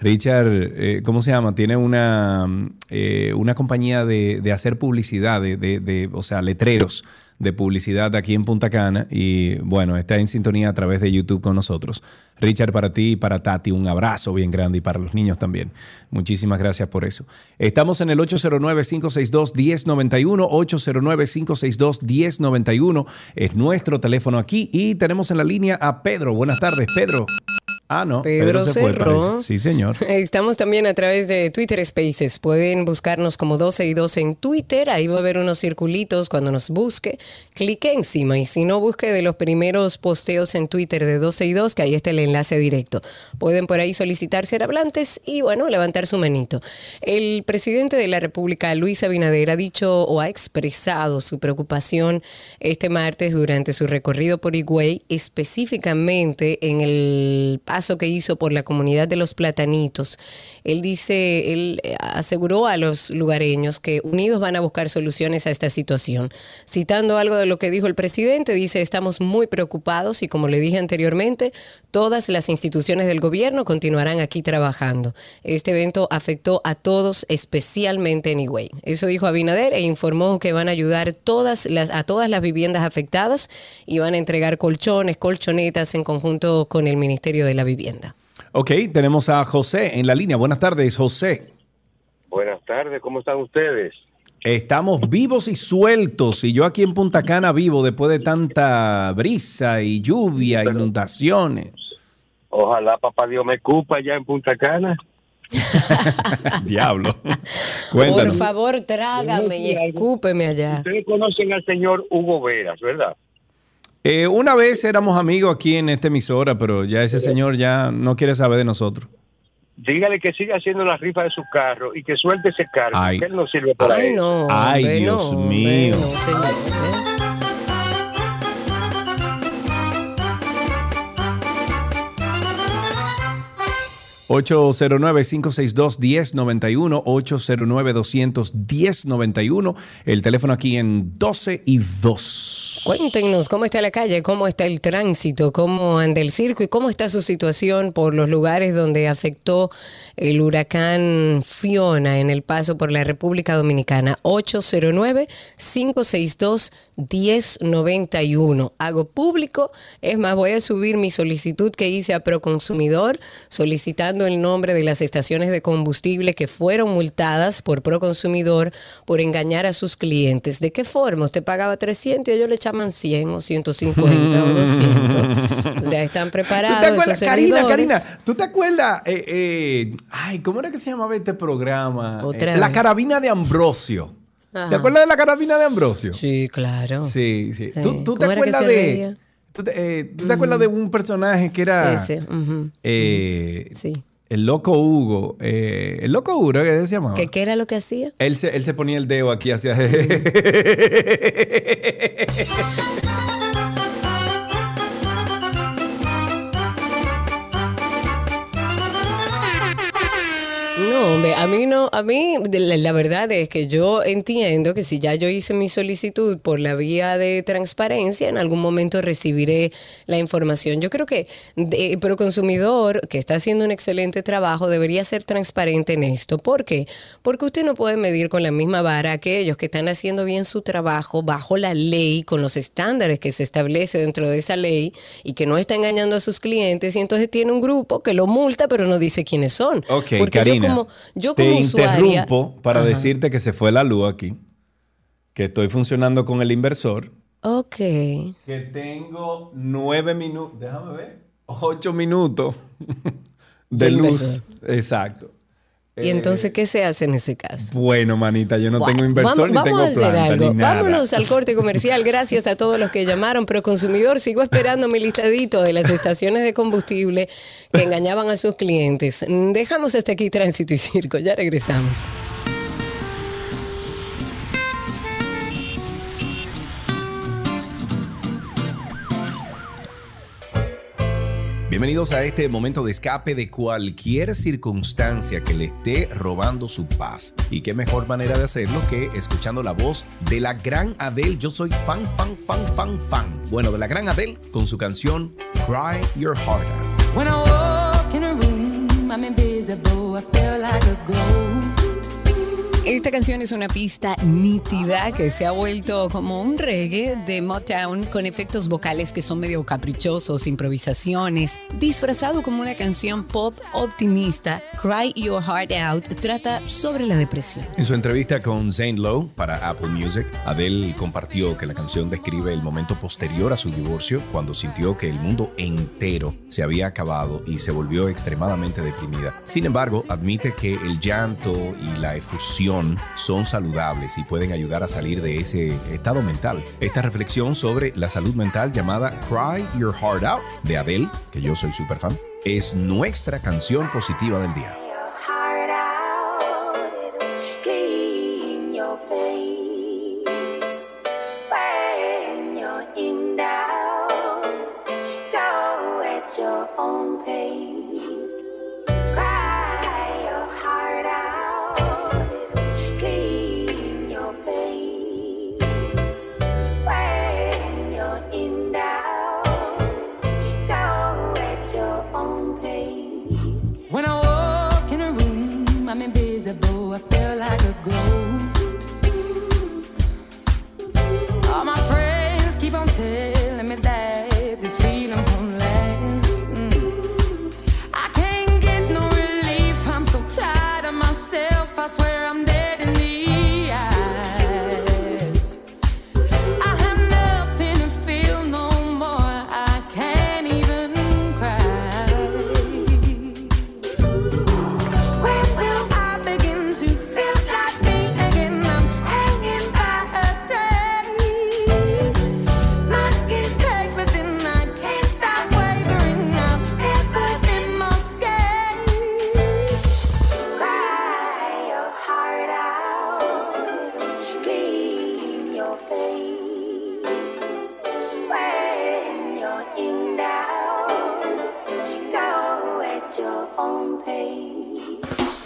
Richard, eh, ¿cómo se llama? Tiene una, eh, una compañía de, de hacer publicidad, de, de- de- o sea, letreros de publicidad aquí en Punta Cana y bueno, está en sintonía a través de YouTube con nosotros. Richard, para ti y para Tati, un abrazo bien grande y para los niños también. Muchísimas gracias por eso. Estamos en el 809-562-1091, 809-562-1091 es nuestro teléfono aquí y tenemos en la línea a Pedro. Buenas tardes, Pedro. Ah, no. Pedro cerró. parece. Sí, señor. Estamos también a través de Twitter Spaces. Pueden buscarnos como 12 y 2 en Twitter. Ahí va a haber unos circulitos cuando nos busque. Clique encima y si no, busque de los primeros posteos en Twitter de 12 y 2, que ahí está el enlace directo. Pueden por ahí solicitar ser hablantes y, bueno, levantar su manito. El presidente de la República, Luis Abinader, ha dicho o ha expresado su preocupación este martes durante su recorrido por Higüey, específicamente en el paso que hizo por la comunidad de los platanitos. Él dice, él eh, aseguró a los lugareños que unidos van a buscar soluciones a esta situación. Citando algo de lo que dijo el presidente, dice, estamos muy preocupados y como le dije anteriormente, todas las instituciones del gobierno continuarán aquí trabajando. Este evento afectó a todos, especialmente en Higüey. Eso dijo Abinader e informó que van a ayudar todas las, a todas las viviendas afectadas y van a entregar colchones, colchonetas en conjunto con el Ministerio de la Vivienda. Ok, tenemos a José en la línea. Buenas tardes, José. Buenas tardes, ¿cómo están ustedes? Estamos vivos y sueltos. Y yo aquí en Punta Cana vivo después de tanta brisa y lluvia, inundaciones. Ojalá papá Dios me cupa allá en Punta Cana. Diablo. Por favor, trágame y escúpeme allá. Ustedes conocen al señor Hugo Veras, ¿verdad? Eh, una vez éramos amigos aquí en esta emisora, pero ya ese señor ya no quiere saber de nosotros. Dígale que siga haciendo la rifa de su carro y que suelte ese carro, Ay. que él no sirve para Ay, no. Ay, hombre, Dios no, mío. hombre, no, señor, ¿eh? 809-562-1091, 809-200-1091, el teléfono aquí en 12 y 2. Cuéntenos cómo está la calle, cómo está el tránsito, cómo anda el circo y cómo está su situación por los lugares donde afectó el huracán Fiona en el paso por la República Dominicana. 809-562-1091. Hago público, es más, voy a subir mi solicitud que hice a Proconsumidor solicitando el nombre de las estaciones de combustible que fueron multadas por Proconsumidor por engañar a sus clientes. ¿De qué forma? Usted pagaba 300 y ellos le echaban 100 o 150 o 200. O sea, están ¿Tú te preparados acuerdas, esos Karina. Karina, ¿tú te acuerdas? eh, eh, ay, ¿cómo era que se llamaba este programa? Otra Eh, la carabina de Ambrosio. Ajá. ¿Te acuerdas de la carabina de Ambrosio? Sí, claro. Sí, sí. Sí. ¿Tú, tú te ¿Cómo era que acuerdas de... ¿Tú te, eh, ¿tú te acuerdas de un personaje que era... Ese, eh, El loco Hugo. eh, el loco Hugo, ¿qué se llamaba? ¿Qué, ¿Qué era lo que hacía? Él se, él se ponía el dedo aquí hacia... No, hombre, a mí no, a mí la, la verdad es que yo entiendo que si ya yo hice mi solicitud por la vía de transparencia, en algún momento recibiré la información. Yo creo que de, pero consumidor que está haciendo un excelente trabajo debería ser transparente en esto. ¿Por qué? Porque usted no puede medir con la misma vara a aquellos que están haciendo bien su trabajo bajo la ley, con los estándares que se establece dentro de esa ley y que no está engañando a sus clientes y entonces tiene un grupo que lo multa pero no dice quiénes son. Porque Karina. yo como, yo te usuaria. interrumpo para Ajá. decirte que se fue la luz aquí. Que estoy funcionando con el inversor. Ok. Que tengo nueve minutos. Déjame ver. Ocho minutos de De luz. inversor. Exacto. ¿Y entonces qué se hace en ese caso? Bueno, manita, yo no tengo inversor vamos, ni vamos tengo a hacer planta algo. ni nada. Vámonos al corte comercial. Gracias a todos los que llamaron. Pero consumidor, sigo esperando mi listadito de las estaciones de combustible que engañaban a sus clientes. Dejamos hasta aquí tránsito y circo. Ya regresamos. Bienvenidos a este momento de escape de cualquier circunstancia que le esté robando su paz. Y qué mejor manera de hacerlo que escuchando la voz de la gran Adele. Yo soy fan, fan, fan, fan, fan. Bueno, de la gran Adele con su canción Cry Your Heart Out. When I walk in a room, invisible. I feel like a ghost. Esta canción es una pista nítida que se ha vuelto como un reggae de Motown con efectos vocales que son medio caprichosos, improvisaciones. Disfrazado como una canción pop optimista, Cry Your Heart Out trata sobre la depresión. En su entrevista con Zane Lowe para Apple Music, Adele compartió que la canción describe el momento posterior a su divorcio cuando sintió que el mundo entero se había acabado y se volvió extremadamente deprimida. Sin embargo, admite que el llanto y la efusión son saludables y pueden ayudar a salir de ese estado mental. Esta reflexión sobre la salud mental llamada Cry Your Heart Out de Adele, que yo soy súper fan, es nuestra canción positiva del día. your own pace.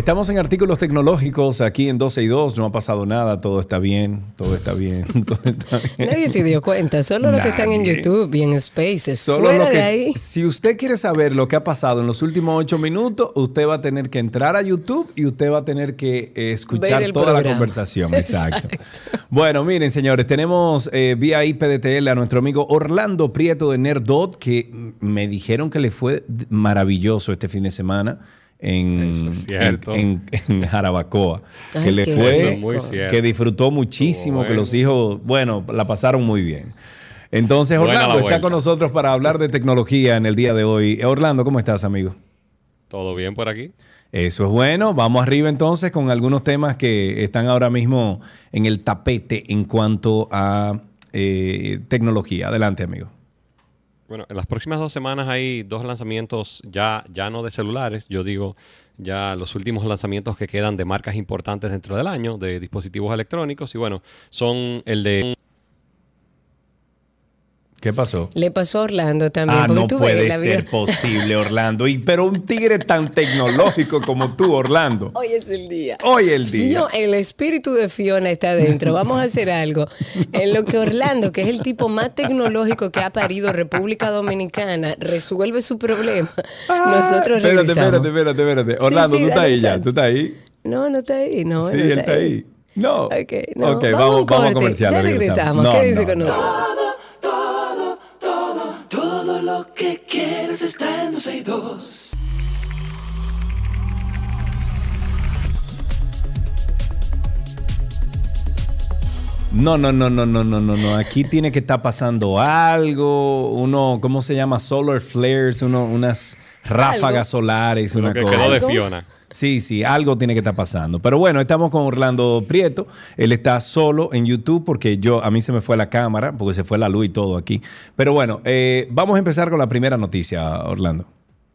Estamos en artículos tecnológicos aquí en 12 y 2. No ha pasado nada. Todo está bien. Todo está bien. Todo está bien. Nadie se dio cuenta, solo los que están en Nadie. YouTube y en Spaces. Solo Fuera que- de ahí. Si usted quiere saber lo que ha pasado en los últimos ocho minutos, usted va a tener que entrar a YouTube y usted va a tener que eh, escuchar toda la conversación. Exacto. Bueno, miren, señores, tenemos eh, vía IPDTL a nuestro amigo Orlando Prieto de Nerdot, que mm, me dijeron que le fue maravilloso este fin de semana. En, es en, en- en Jarabacoa. Ay, que le fue, muy que disfrutó muchísimo, que los hijos, bueno, la pasaron muy bien. Entonces, Orlando está con nosotros para hablar de tecnología en el día de hoy. Orlando, ¿cómo estás, amigo? ¿Todo bien por aquí? Eso es bueno. Vamos arriba entonces con algunos temas que están ahora mismo en el tapete en cuanto a eh, tecnología. Adelante, amigo. Bueno, en las próximas dos semanas hay dos lanzamientos ya, ya no de celulares, yo digo ya los últimos lanzamientos que quedan de marcas importantes dentro del año, de dispositivos electrónicos, y bueno, son el de... ¿Qué pasó? Le pasó a Orlando también. Ah, no tú puede la vida- ser posible, Orlando. Y, pero un tigre tan tecnológico como tú, Orlando. Hoy es el día. Hoy el día. Fio- el espíritu de Fiona está dentro. Vamos a hacer algo. En lo que Orlando, que es el tipo más tecnológico que ha parido República Dominicana, resuelve su problema. Nosotros Espérate, regresamos. espérate, espérate, espérate. Orlando, sí, tú estás ahí ya. ¿Tú estás ahí? No, no está ahí. No, sí, no él está ahí. No. Ok, no. Ok, vamos, vamos, a comerciales. Ya regresamos. No, Quédense no, con no. nosotros. Quieres está en 12 y 2. No, no, no, no, no, no, no, no. Aquí tiene que estar pasando algo. Uno, ¿cómo se llama? Solar flares, uno, unas ráfagas Algo. solares, Lo una que cosa. quedó de ¿Algo? Fiona. Sí, sí, algo tiene que estar pasando. Pero bueno, estamos con Orlando Prieto. Él está solo en YouTube porque yo a mí se me fue la cámara, porque se fue la luz y todo aquí. Pero bueno, eh, vamos a empezar con la primera noticia, Orlando.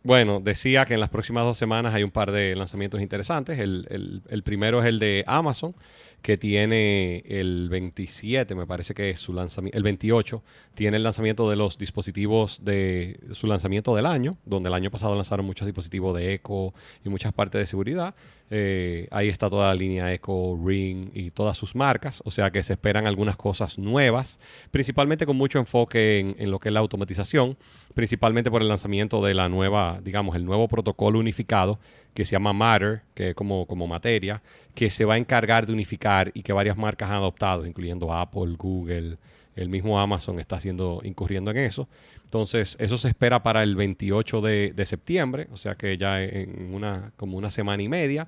Bueno, decía que en las próximas dos semanas hay un par de lanzamientos interesantes. El, el- el primero es el de Amazon, que tiene el 27, me parece que es su lanzamiento, el 28, tiene el lanzamiento de los dispositivos de su lanzamiento del año, donde el año pasado lanzaron muchos dispositivos de Echo y muchas partes de seguridad. Eh, ahí está toda la línea Echo, Ring y todas sus marcas, o sea que se esperan algunas cosas nuevas, principalmente con mucho enfoque en, en lo que es la automatización, principalmente por el lanzamiento de la nueva, digamos, el nuevo protocolo unificado que se llama Matter, que es como, como materia, que se va a encargar de unificar y que varias marcas han adoptado, incluyendo Apple, Google, el mismo Amazon está haciendo, incurriendo en eso. Entonces, eso se espera para el 28 de, septiembre, o sea que ya en una, como una semana y media.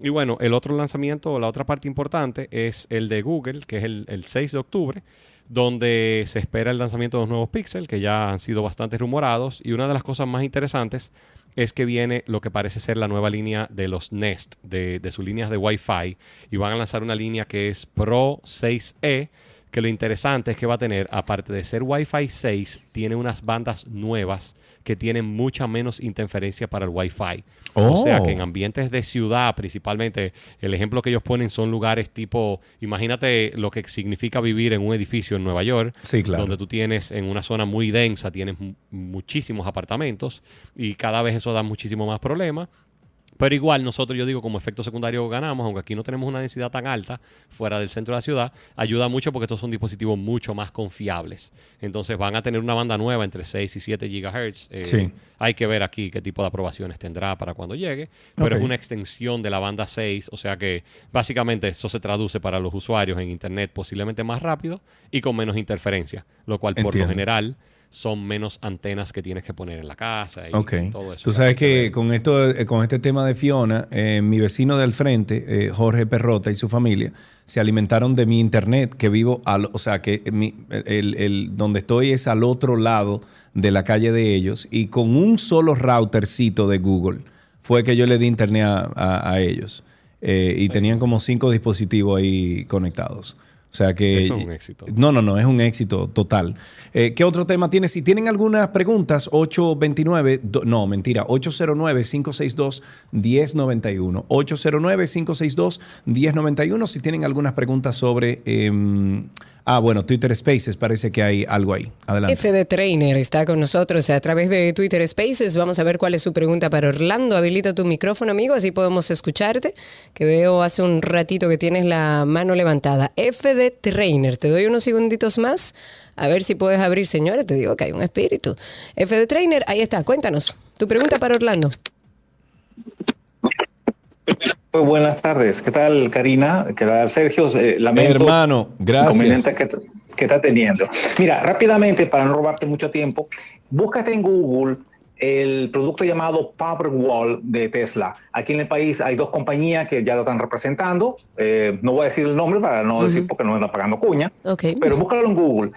Y bueno, el otro lanzamiento, la otra parte importante es el de Google, que es el, el 6 de octubre, donde se espera el lanzamiento de los nuevos Pixel, que ya han sido bastante rumorados. Y una de las cosas más interesantes es que viene lo que parece ser la nueva línea de los Nest, de, de sus líneas de Wi-Fi, y van a lanzar una línea que es Pro 6E, que lo interesante es que va a tener, aparte de ser Wi-Fi 6, tiene unas bandas nuevas que tienen mucha menos interferencia para el Wi-Fi. O sea Oh. que en ambientes de ciudad, principalmente, el ejemplo que ellos ponen son lugares tipo, imagínate lo que significa vivir en un edificio en Nueva York, Sí, claro. donde tú tienes en una zona muy densa, tienes mu- muchísimos apartamentos y cada vez eso da muchísimo más problemas. Pero igual nosotros, yo digo, como efecto secundario ganamos, aunque aquí no tenemos una densidad tan alta fuera del centro de la ciudad, ayuda mucho porque estos son dispositivos mucho más confiables. Entonces van a tener una banda nueva entre 6 y 7 gigahertz. Eh, Sí. Hay que ver aquí qué tipo de aprobaciones tendrá para cuando llegue, pero es una extensión de la banda 6, o sea que básicamente eso se traduce para los usuarios en Internet posiblemente más rápido y con menos interferencia, lo cual por lo general son menos antenas que tienes que poner en la casa y Ok. todo eso. Tú sabes que con esto, eh, con este tema de Fiona, eh, mi vecino del frente, eh, Jorge Perrota y su familia, se alimentaron de mi internet, que vivo al, o sea, que mi- el, el- donde estoy es al otro lado de la calle de ellos, y con un solo routercito de Google fue que yo le di internet a, a- a ellos. Eh, y tenían como cinco dispositivos ahí conectados. O sea que... Eso es un éxito. No, no, no, es un éxito total. Eh, ¿Qué otro tema tiene? Si tienen algunas preguntas, 829, do- no, mentira, 809-562-1091. 809-562-1091 si tienen algunas preguntas sobre... em, ah, bueno, Twitter Spaces, parece que hay algo ahí. Adelante. FD Trainer está con nosotros a través de Twitter Spaces. Vamos a ver cuál es su pregunta para Orlando. Habilita tu micrófono, amigo, así podemos escucharte. Que veo hace un ratito que tienes la mano levantada. FD Trainer, te doy unos segunditos más. A ver si puedes abrir, señores. Te digo que hay un espíritu. FD Trainer, ahí está. Cuéntanos. Tu pregunta para Orlando. Muy buenas tardes. ¿Qué tal, Karina? ¿Qué tal, Sergio? Eh, lamento Hermano, gracias. que, que está teniendo. Mira, rápidamente, para no robarte mucho tiempo, búscate en Google el producto llamado Powerwall de Tesla. Aquí en el país hay dos compañías que ya lo están representando. Eh, no voy a decir el nombre para no decir porque no me están pagando cuña. Ok. Pero búscalo en Google.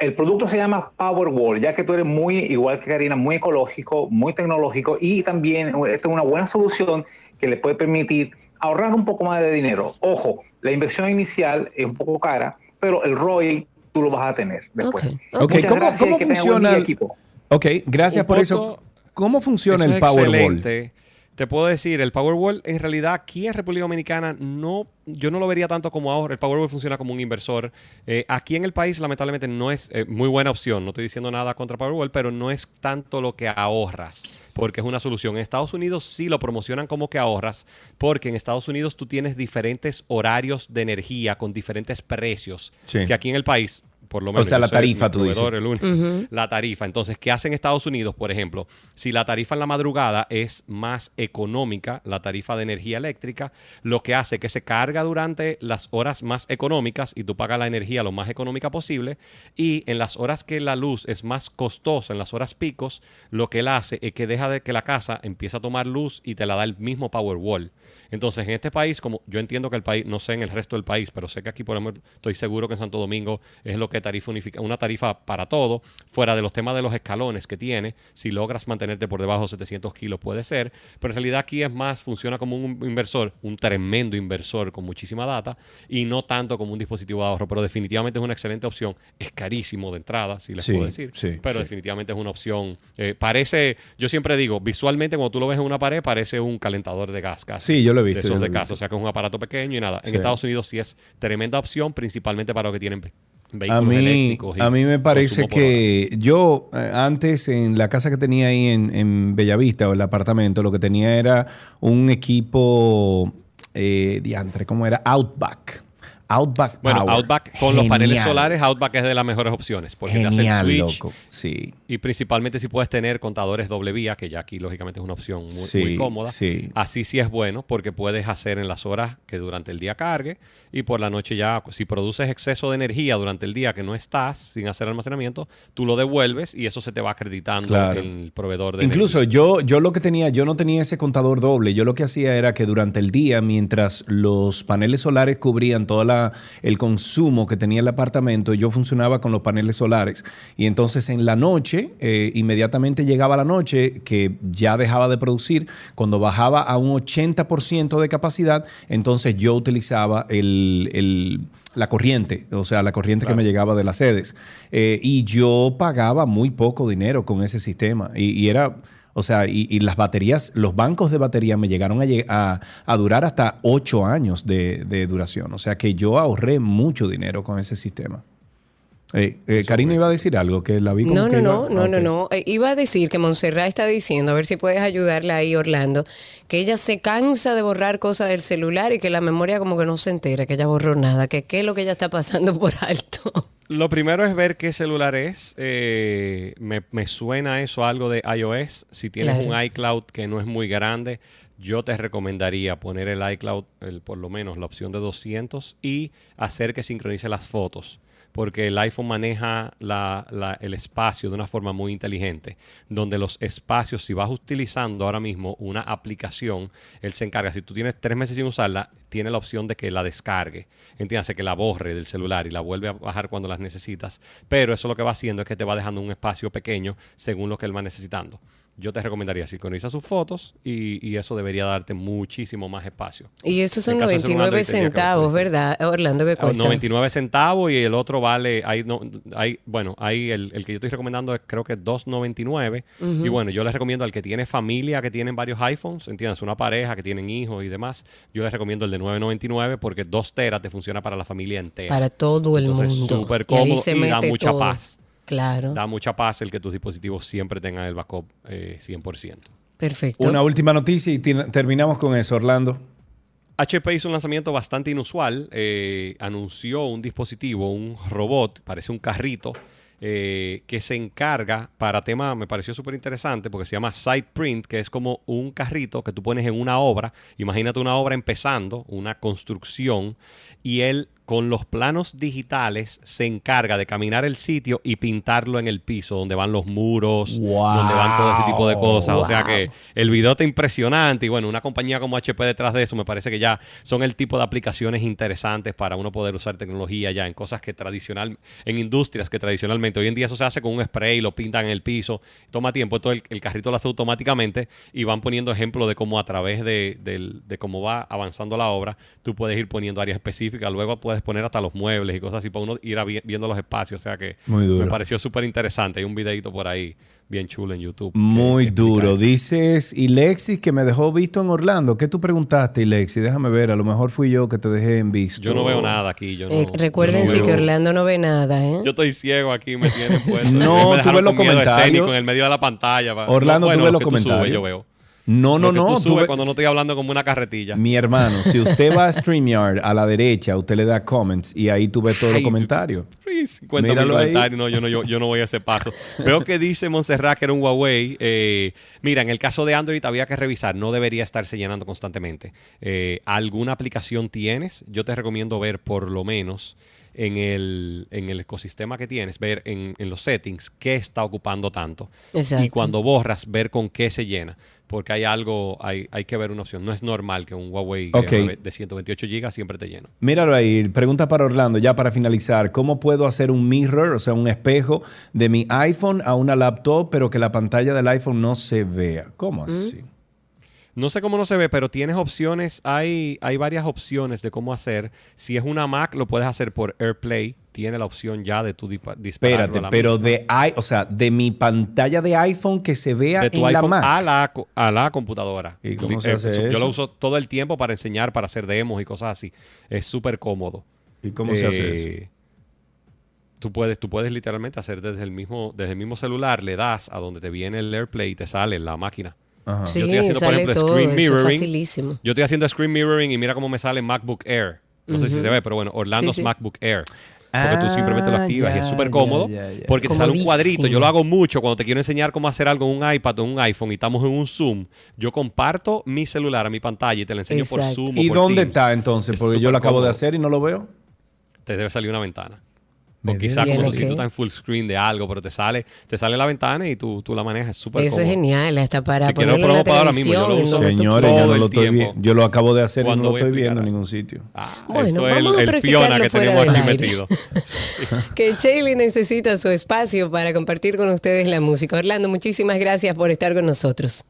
El producto se llama Powerwall, ya que tú eres muy, igual que Karina, muy ecológico, muy tecnológico y también esta es una buena solución que le puede permitir ahorrar un poco más de dinero. Ojo, la inversión inicial es un poco cara, pero el ROI tú lo vas a tener después. Ok, Muchas ¿cómo, gracias funciona? el- equipo. Ok, gracias Un por eso. ¿Cómo funciona Eso el Powerball? excelente. Te puedo decir, el Powerball en realidad aquí en República Dominicana no, yo no lo vería tanto como ahorro. El Powerball funciona como un inversor. Eh, aquí en el país lamentablemente no es eh, muy buena opción. No estoy diciendo nada contra Powerball, pero no es tanto lo que ahorras porque es una solución. En Estados Unidos sí lo promocionan como que ahorras, porque en Estados Unidos tú tienes diferentes horarios de energía con diferentes precios Sí. que aquí en el país. Por lo O menos, sea, yo la tarifa, tú dices. la tarifa. Entonces, ¿qué hacen Estados Unidos, por ejemplo? Si la tarifa en la madrugada es más económica, la tarifa de energía eléctrica, lo que hace que se carga durante las horas más económicas y tú pagas la energía lo más económica posible. Y en las horas que la luz es más costosa, en las horas picos, lo que él hace es que deja de que la casa empiece a tomar luz y te la da el mismo Powerwall. Entonces, en este país, como yo entiendo que el país, no sé en el resto del país, pero sé que aquí, por ejemplo, estoy seguro que en Santo Domingo es lo que tarifa unifica, una tarifa para todo, fuera de los temas de los escalones que tiene, si logras mantenerte por debajo de 700 kilos puede ser, pero en realidad aquí es más, funciona como un inversor, un tremendo inversor con muchísima data y no tanto como un dispositivo de ahorro, pero definitivamente es una excelente opción, es carísimo de entrada, si les Sí, puedo decir, sí, pero sí. definitivamente es una opción, eh, parece, yo siempre digo, visualmente cuando tú lo ves en una pared parece un calentador de gas casi. Sí, yo lo he visto, De yo esos lo de he casa, visto. o sea que es un aparato pequeño y nada. En Sí. Estados Unidos sí es tremenda opción, principalmente para los que tienen ve- A vehículos mí, eléctricos. y a mí me parece que yo eh, antes en la casa que tenía ahí en, en Bellavista o el apartamento, lo que tenía era un equipo eh, diantre, ¿cómo era? Outback. Outback Bueno. Outback con los paneles Genial. solares, Outback es de las mejores opciones. Porque te hace el Genial, switch. loco. Sí. Y principalmente si puedes tener contadores doble vía, que ya aquí lógicamente es una opción muy, Sí, muy cómoda. sí. Así sí es bueno porque puedes hacer en las horas que durante el día cargue y por la noche ya, si produces exceso de energía durante el día que no estás sin hacer almacenamiento, tú lo devuelves y eso se te va acreditando Claro. en el proveedor de Incluso yo, yo lo que tenía, yo no tenía ese contador doble. Yo lo que hacía era que durante el día, mientras los paneles solares cubrían todo la, el consumo que tenía el apartamento, yo funcionaba con los paneles solares. Y entonces en la noche, eh, inmediatamente llegaba la noche, que ya dejaba de producir, cuando bajaba a un 80% de capacidad, entonces yo utilizaba el, el- la corriente, o sea, la corriente que me llegaba de las sedes. Eh, y yo pagaba muy poco dinero con ese sistema. Y, y era, o sea, y, y las baterías, los bancos de batería me llegaron a, lle- a- a durar hasta ocho años de, de duración. O sea que yo ahorré mucho dinero con ese sistema. Eh, eh, Karina iba a decir algo que la vi como No, que no, iba- no, no, Ah, no. Eh, Iba a decir que Montserrat está diciendo, a ver si puedes ayudarla ahí, Orlando, que ella se cansa de borrar cosas del celular y que la memoria como que no se entera, que ella borró nada, que qué es lo que ella está pasando por alto. Lo primero es ver qué celular es. Eh, me, me suena eso a algo de iOS. Si tienes Claro. un iCloud que no es muy grande, yo te recomendaría poner el iCloud, el- por lo menos la opción de 200 y hacer que sincronice las fotos. Porque el iPhone maneja la- la- el espacio de una forma muy inteligente, donde los espacios, si vas utilizando ahora mismo una aplicación, él se encarga. Si tú tienes tres meses sin usarla, tiene la opción de que la descargue. Entiéndase que la borre del celular y la vuelve a bajar cuando las necesitas. Pero eso lo que va haciendo es que te va dejando un espacio pequeño según lo que él va necesitando. Yo te recomendaría sincroniza sus fotos y, y eso debería darte muchísimo más espacio. Y esos son En caso de ser un 99 Android, tendría que centavos, ¿verdad, Orlando? que Ah, cuesta? 99 centavos y el otro vale, hay, no, hay bueno, hay el, el que yo estoy recomendando es creo que 2.99 Ujú. y bueno, yo les recomiendo al que tiene familia, que tienen varios iPhones, entiendes, una pareja que tienen hijos y demás, yo les recomiendo el de 9.99 porque 2 teras te funciona para la familia entera. Para todo el Entonces, mundo. Súper cómodo y, da mucha todo. paz. Claro. Da mucha paz el que tus dispositivos siempre tengan el backup eh, 100%. Perfecto. Una última noticia y terminamos con eso, Orlando. HP hizo un lanzamiento bastante inusual. eh, anunció un dispositivo, un robot, parece un carrito, eh, que se encarga para tema, me pareció súper interesante porque se llama Side Print, que es como un carrito que tú pones en una obra. Imagínate una obra empezando, una construcción, y él con los planos digitales se encarga de caminar el sitio y pintarlo en el piso, donde van los muros, donde van todo ese tipo de cosas. O sea que el video está impresionante y bueno, una compañía como HP detrás de eso me parece que ya son el tipo de aplicaciones interesantes para uno poder usar tecnología ya en cosas que tradicional, en industrias que tradicionalmente, hoy en día eso se hace con un spray, lo pintan en el piso, toma tiempo, todo el, el carrito lo hace automáticamente y van poniendo ejemplos de cómo a través de, del- de cómo va avanzando la obra, tú puedes ir poniendo áreas específicas, luego puedes poner hasta los muebles y cosas así para uno ir a vi- viendo los espacios, o sea que Muy duro. me pareció súper interesante, hay un videito por ahí bien chulo en YouTube. Muy duro. Dices, y Lexi, que me dejó visto en Orlando. ¿Qué tú preguntaste, Lexi? Déjame ver. A lo mejor fui yo que te dejé en visto. Yo no veo nada aquí, yo no. Eh, recuérdense yo no que veo- Orlando no ve nada, ¿eh? Yo estoy ciego aquí, me tienen puesto. No, me tú ves los comentarios. en el medio de la pantalla. pa- Orlando, No, tú bueno, ves los que tú subes, comentarios. yo veo. No, no, Lo que no. Tú subes cuando no estoy hablando como una carretilla. Mi hermano, si usted va a StreamYard a la derecha, usted le da comments y ahí tú ves todos los comentarios. Sí, 50 mil comentarios. No, yo no, yo, yo no voy a ese paso. Veo que dice Montserrat que era un Huawei. Eh, mira, en el caso de Android había que revisar. No debería estarse llenando constantemente. Eh, ¿Alguna aplicación tienes? Yo te recomiendo ver por lo menos en el, en el ecosistema que tienes, ver en, en los settings qué está ocupando tanto. Exacto. Y cuando borras, ver con qué se llena. Porque hay algo, hay, hay que ver una opción. No es normal que un Huawei Ok. de- de 128 GB siempre esté lleno. Míralo ahí. Pregunta para Orlando, ya para finalizar. ¿Cómo puedo hacer un mirror, o sea, un espejo de mi iPhone a una laptop, pero que la pantalla del iPhone no se vea? ¿Cómo así? No sé cómo no se ve, pero tienes opciones, hay, hay varias opciones de cómo hacer. Si es una Mac, lo puedes hacer por AirPlay. Tiene la opción ya de tu dispa- dispararlo Espérate, pero misma. de i, o sea, de mi pantalla de iPhone que se vea de tu en la Mac. a la, a la computadora. ¿Y cómo se hace Yo eso? lo uso todo el tiempo para enseñar, para hacer demos y cosas así. Es súper cómodo. ¿Y cómo se hace eso? Tú puedes, tú puedes literalmente hacer desde el mismo, desde el mismo celular, le das a donde te viene el AirPlay y te sale la máquina. Ajá. Sí, Yo estoy haciendo, por ejemplo, todo, screen es mirroring. facilísimo. Yo estoy haciendo screen mirroring y mira cómo me sale MacBook Air. No sé si se ve, pero bueno, Orlando's Sí, sí. MacBook Air. Porque tú simplemente lo Ah, activas y es súper cómodo. Porque te sale un cuadrito. Yo lo hago mucho cuando te quiero enseñar cómo hacer algo en un iPad o en un iPhone y estamos en un Zoom. Yo comparto mi celular a mi pantalla y te lo enseño por. Zoom. o ¿Y por dónde Teams. está entonces? Es Porque yo lo acabo de hacer y no lo veo. Te debe salir una ventana. O quizás si tú estás en full screen de algo, pero te sale, te sale la ventana y tú, tú la manejas. Es súper Eso es genial, hasta para Si ponerlo lo en la pagar ahora mismo. Yo lo televisión, uso. Señores, yo no lo el estoy tiempo. viendo. Yo lo acabo de hacer y no Cuando lo estoy viendo en ningún sitio. Bueno, Eso es vamos el, a el Fiona que fuera tenemos aquí aire. metido. Que Chaley necesita su espacio para compartir con ustedes la música. Orlando, muchísimas gracias por estar con nosotros.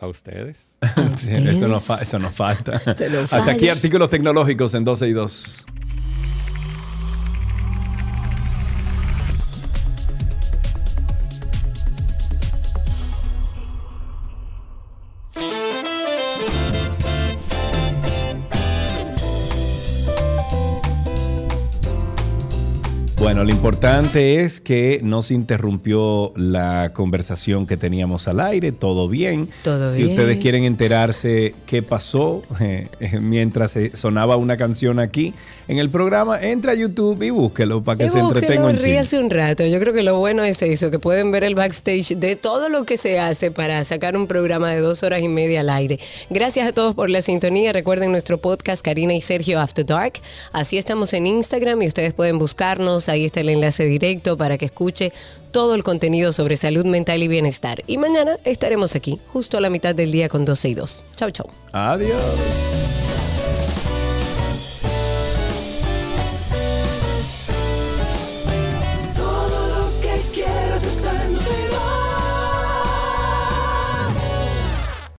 A ustedes. Sí, eso, no fa- eso no falta. Nos Hasta aquí artículos tecnológicos en 12 y 2. Bueno, lo importante es que no se interrumpió la conversación que teníamos al aire, todo bien. Todo si bien. ustedes quieren enterarse qué pasó eh, eh, mientras eh, sonaba una canción aquí en el programa, entra a YouTube y búsquelo para que Y se entretenga búsquelo, un chin. ríase un rato. Yo creo que lo bueno es eso, que pueden ver el backstage de todo lo que se hace para sacar un programa de dos horas y media al aire. Gracias a todos por la sintonía. Recuerden nuestro podcast Karina y Sergio After Dark. Así estamos en Instagram y ustedes pueden buscarnos. Ahí está el enlace directo para que escuche todo el contenido sobre salud mental y bienestar. Y mañana estaremos aquí, justo a la mitad del día con 12 y 2. Chau, chau. Adiós.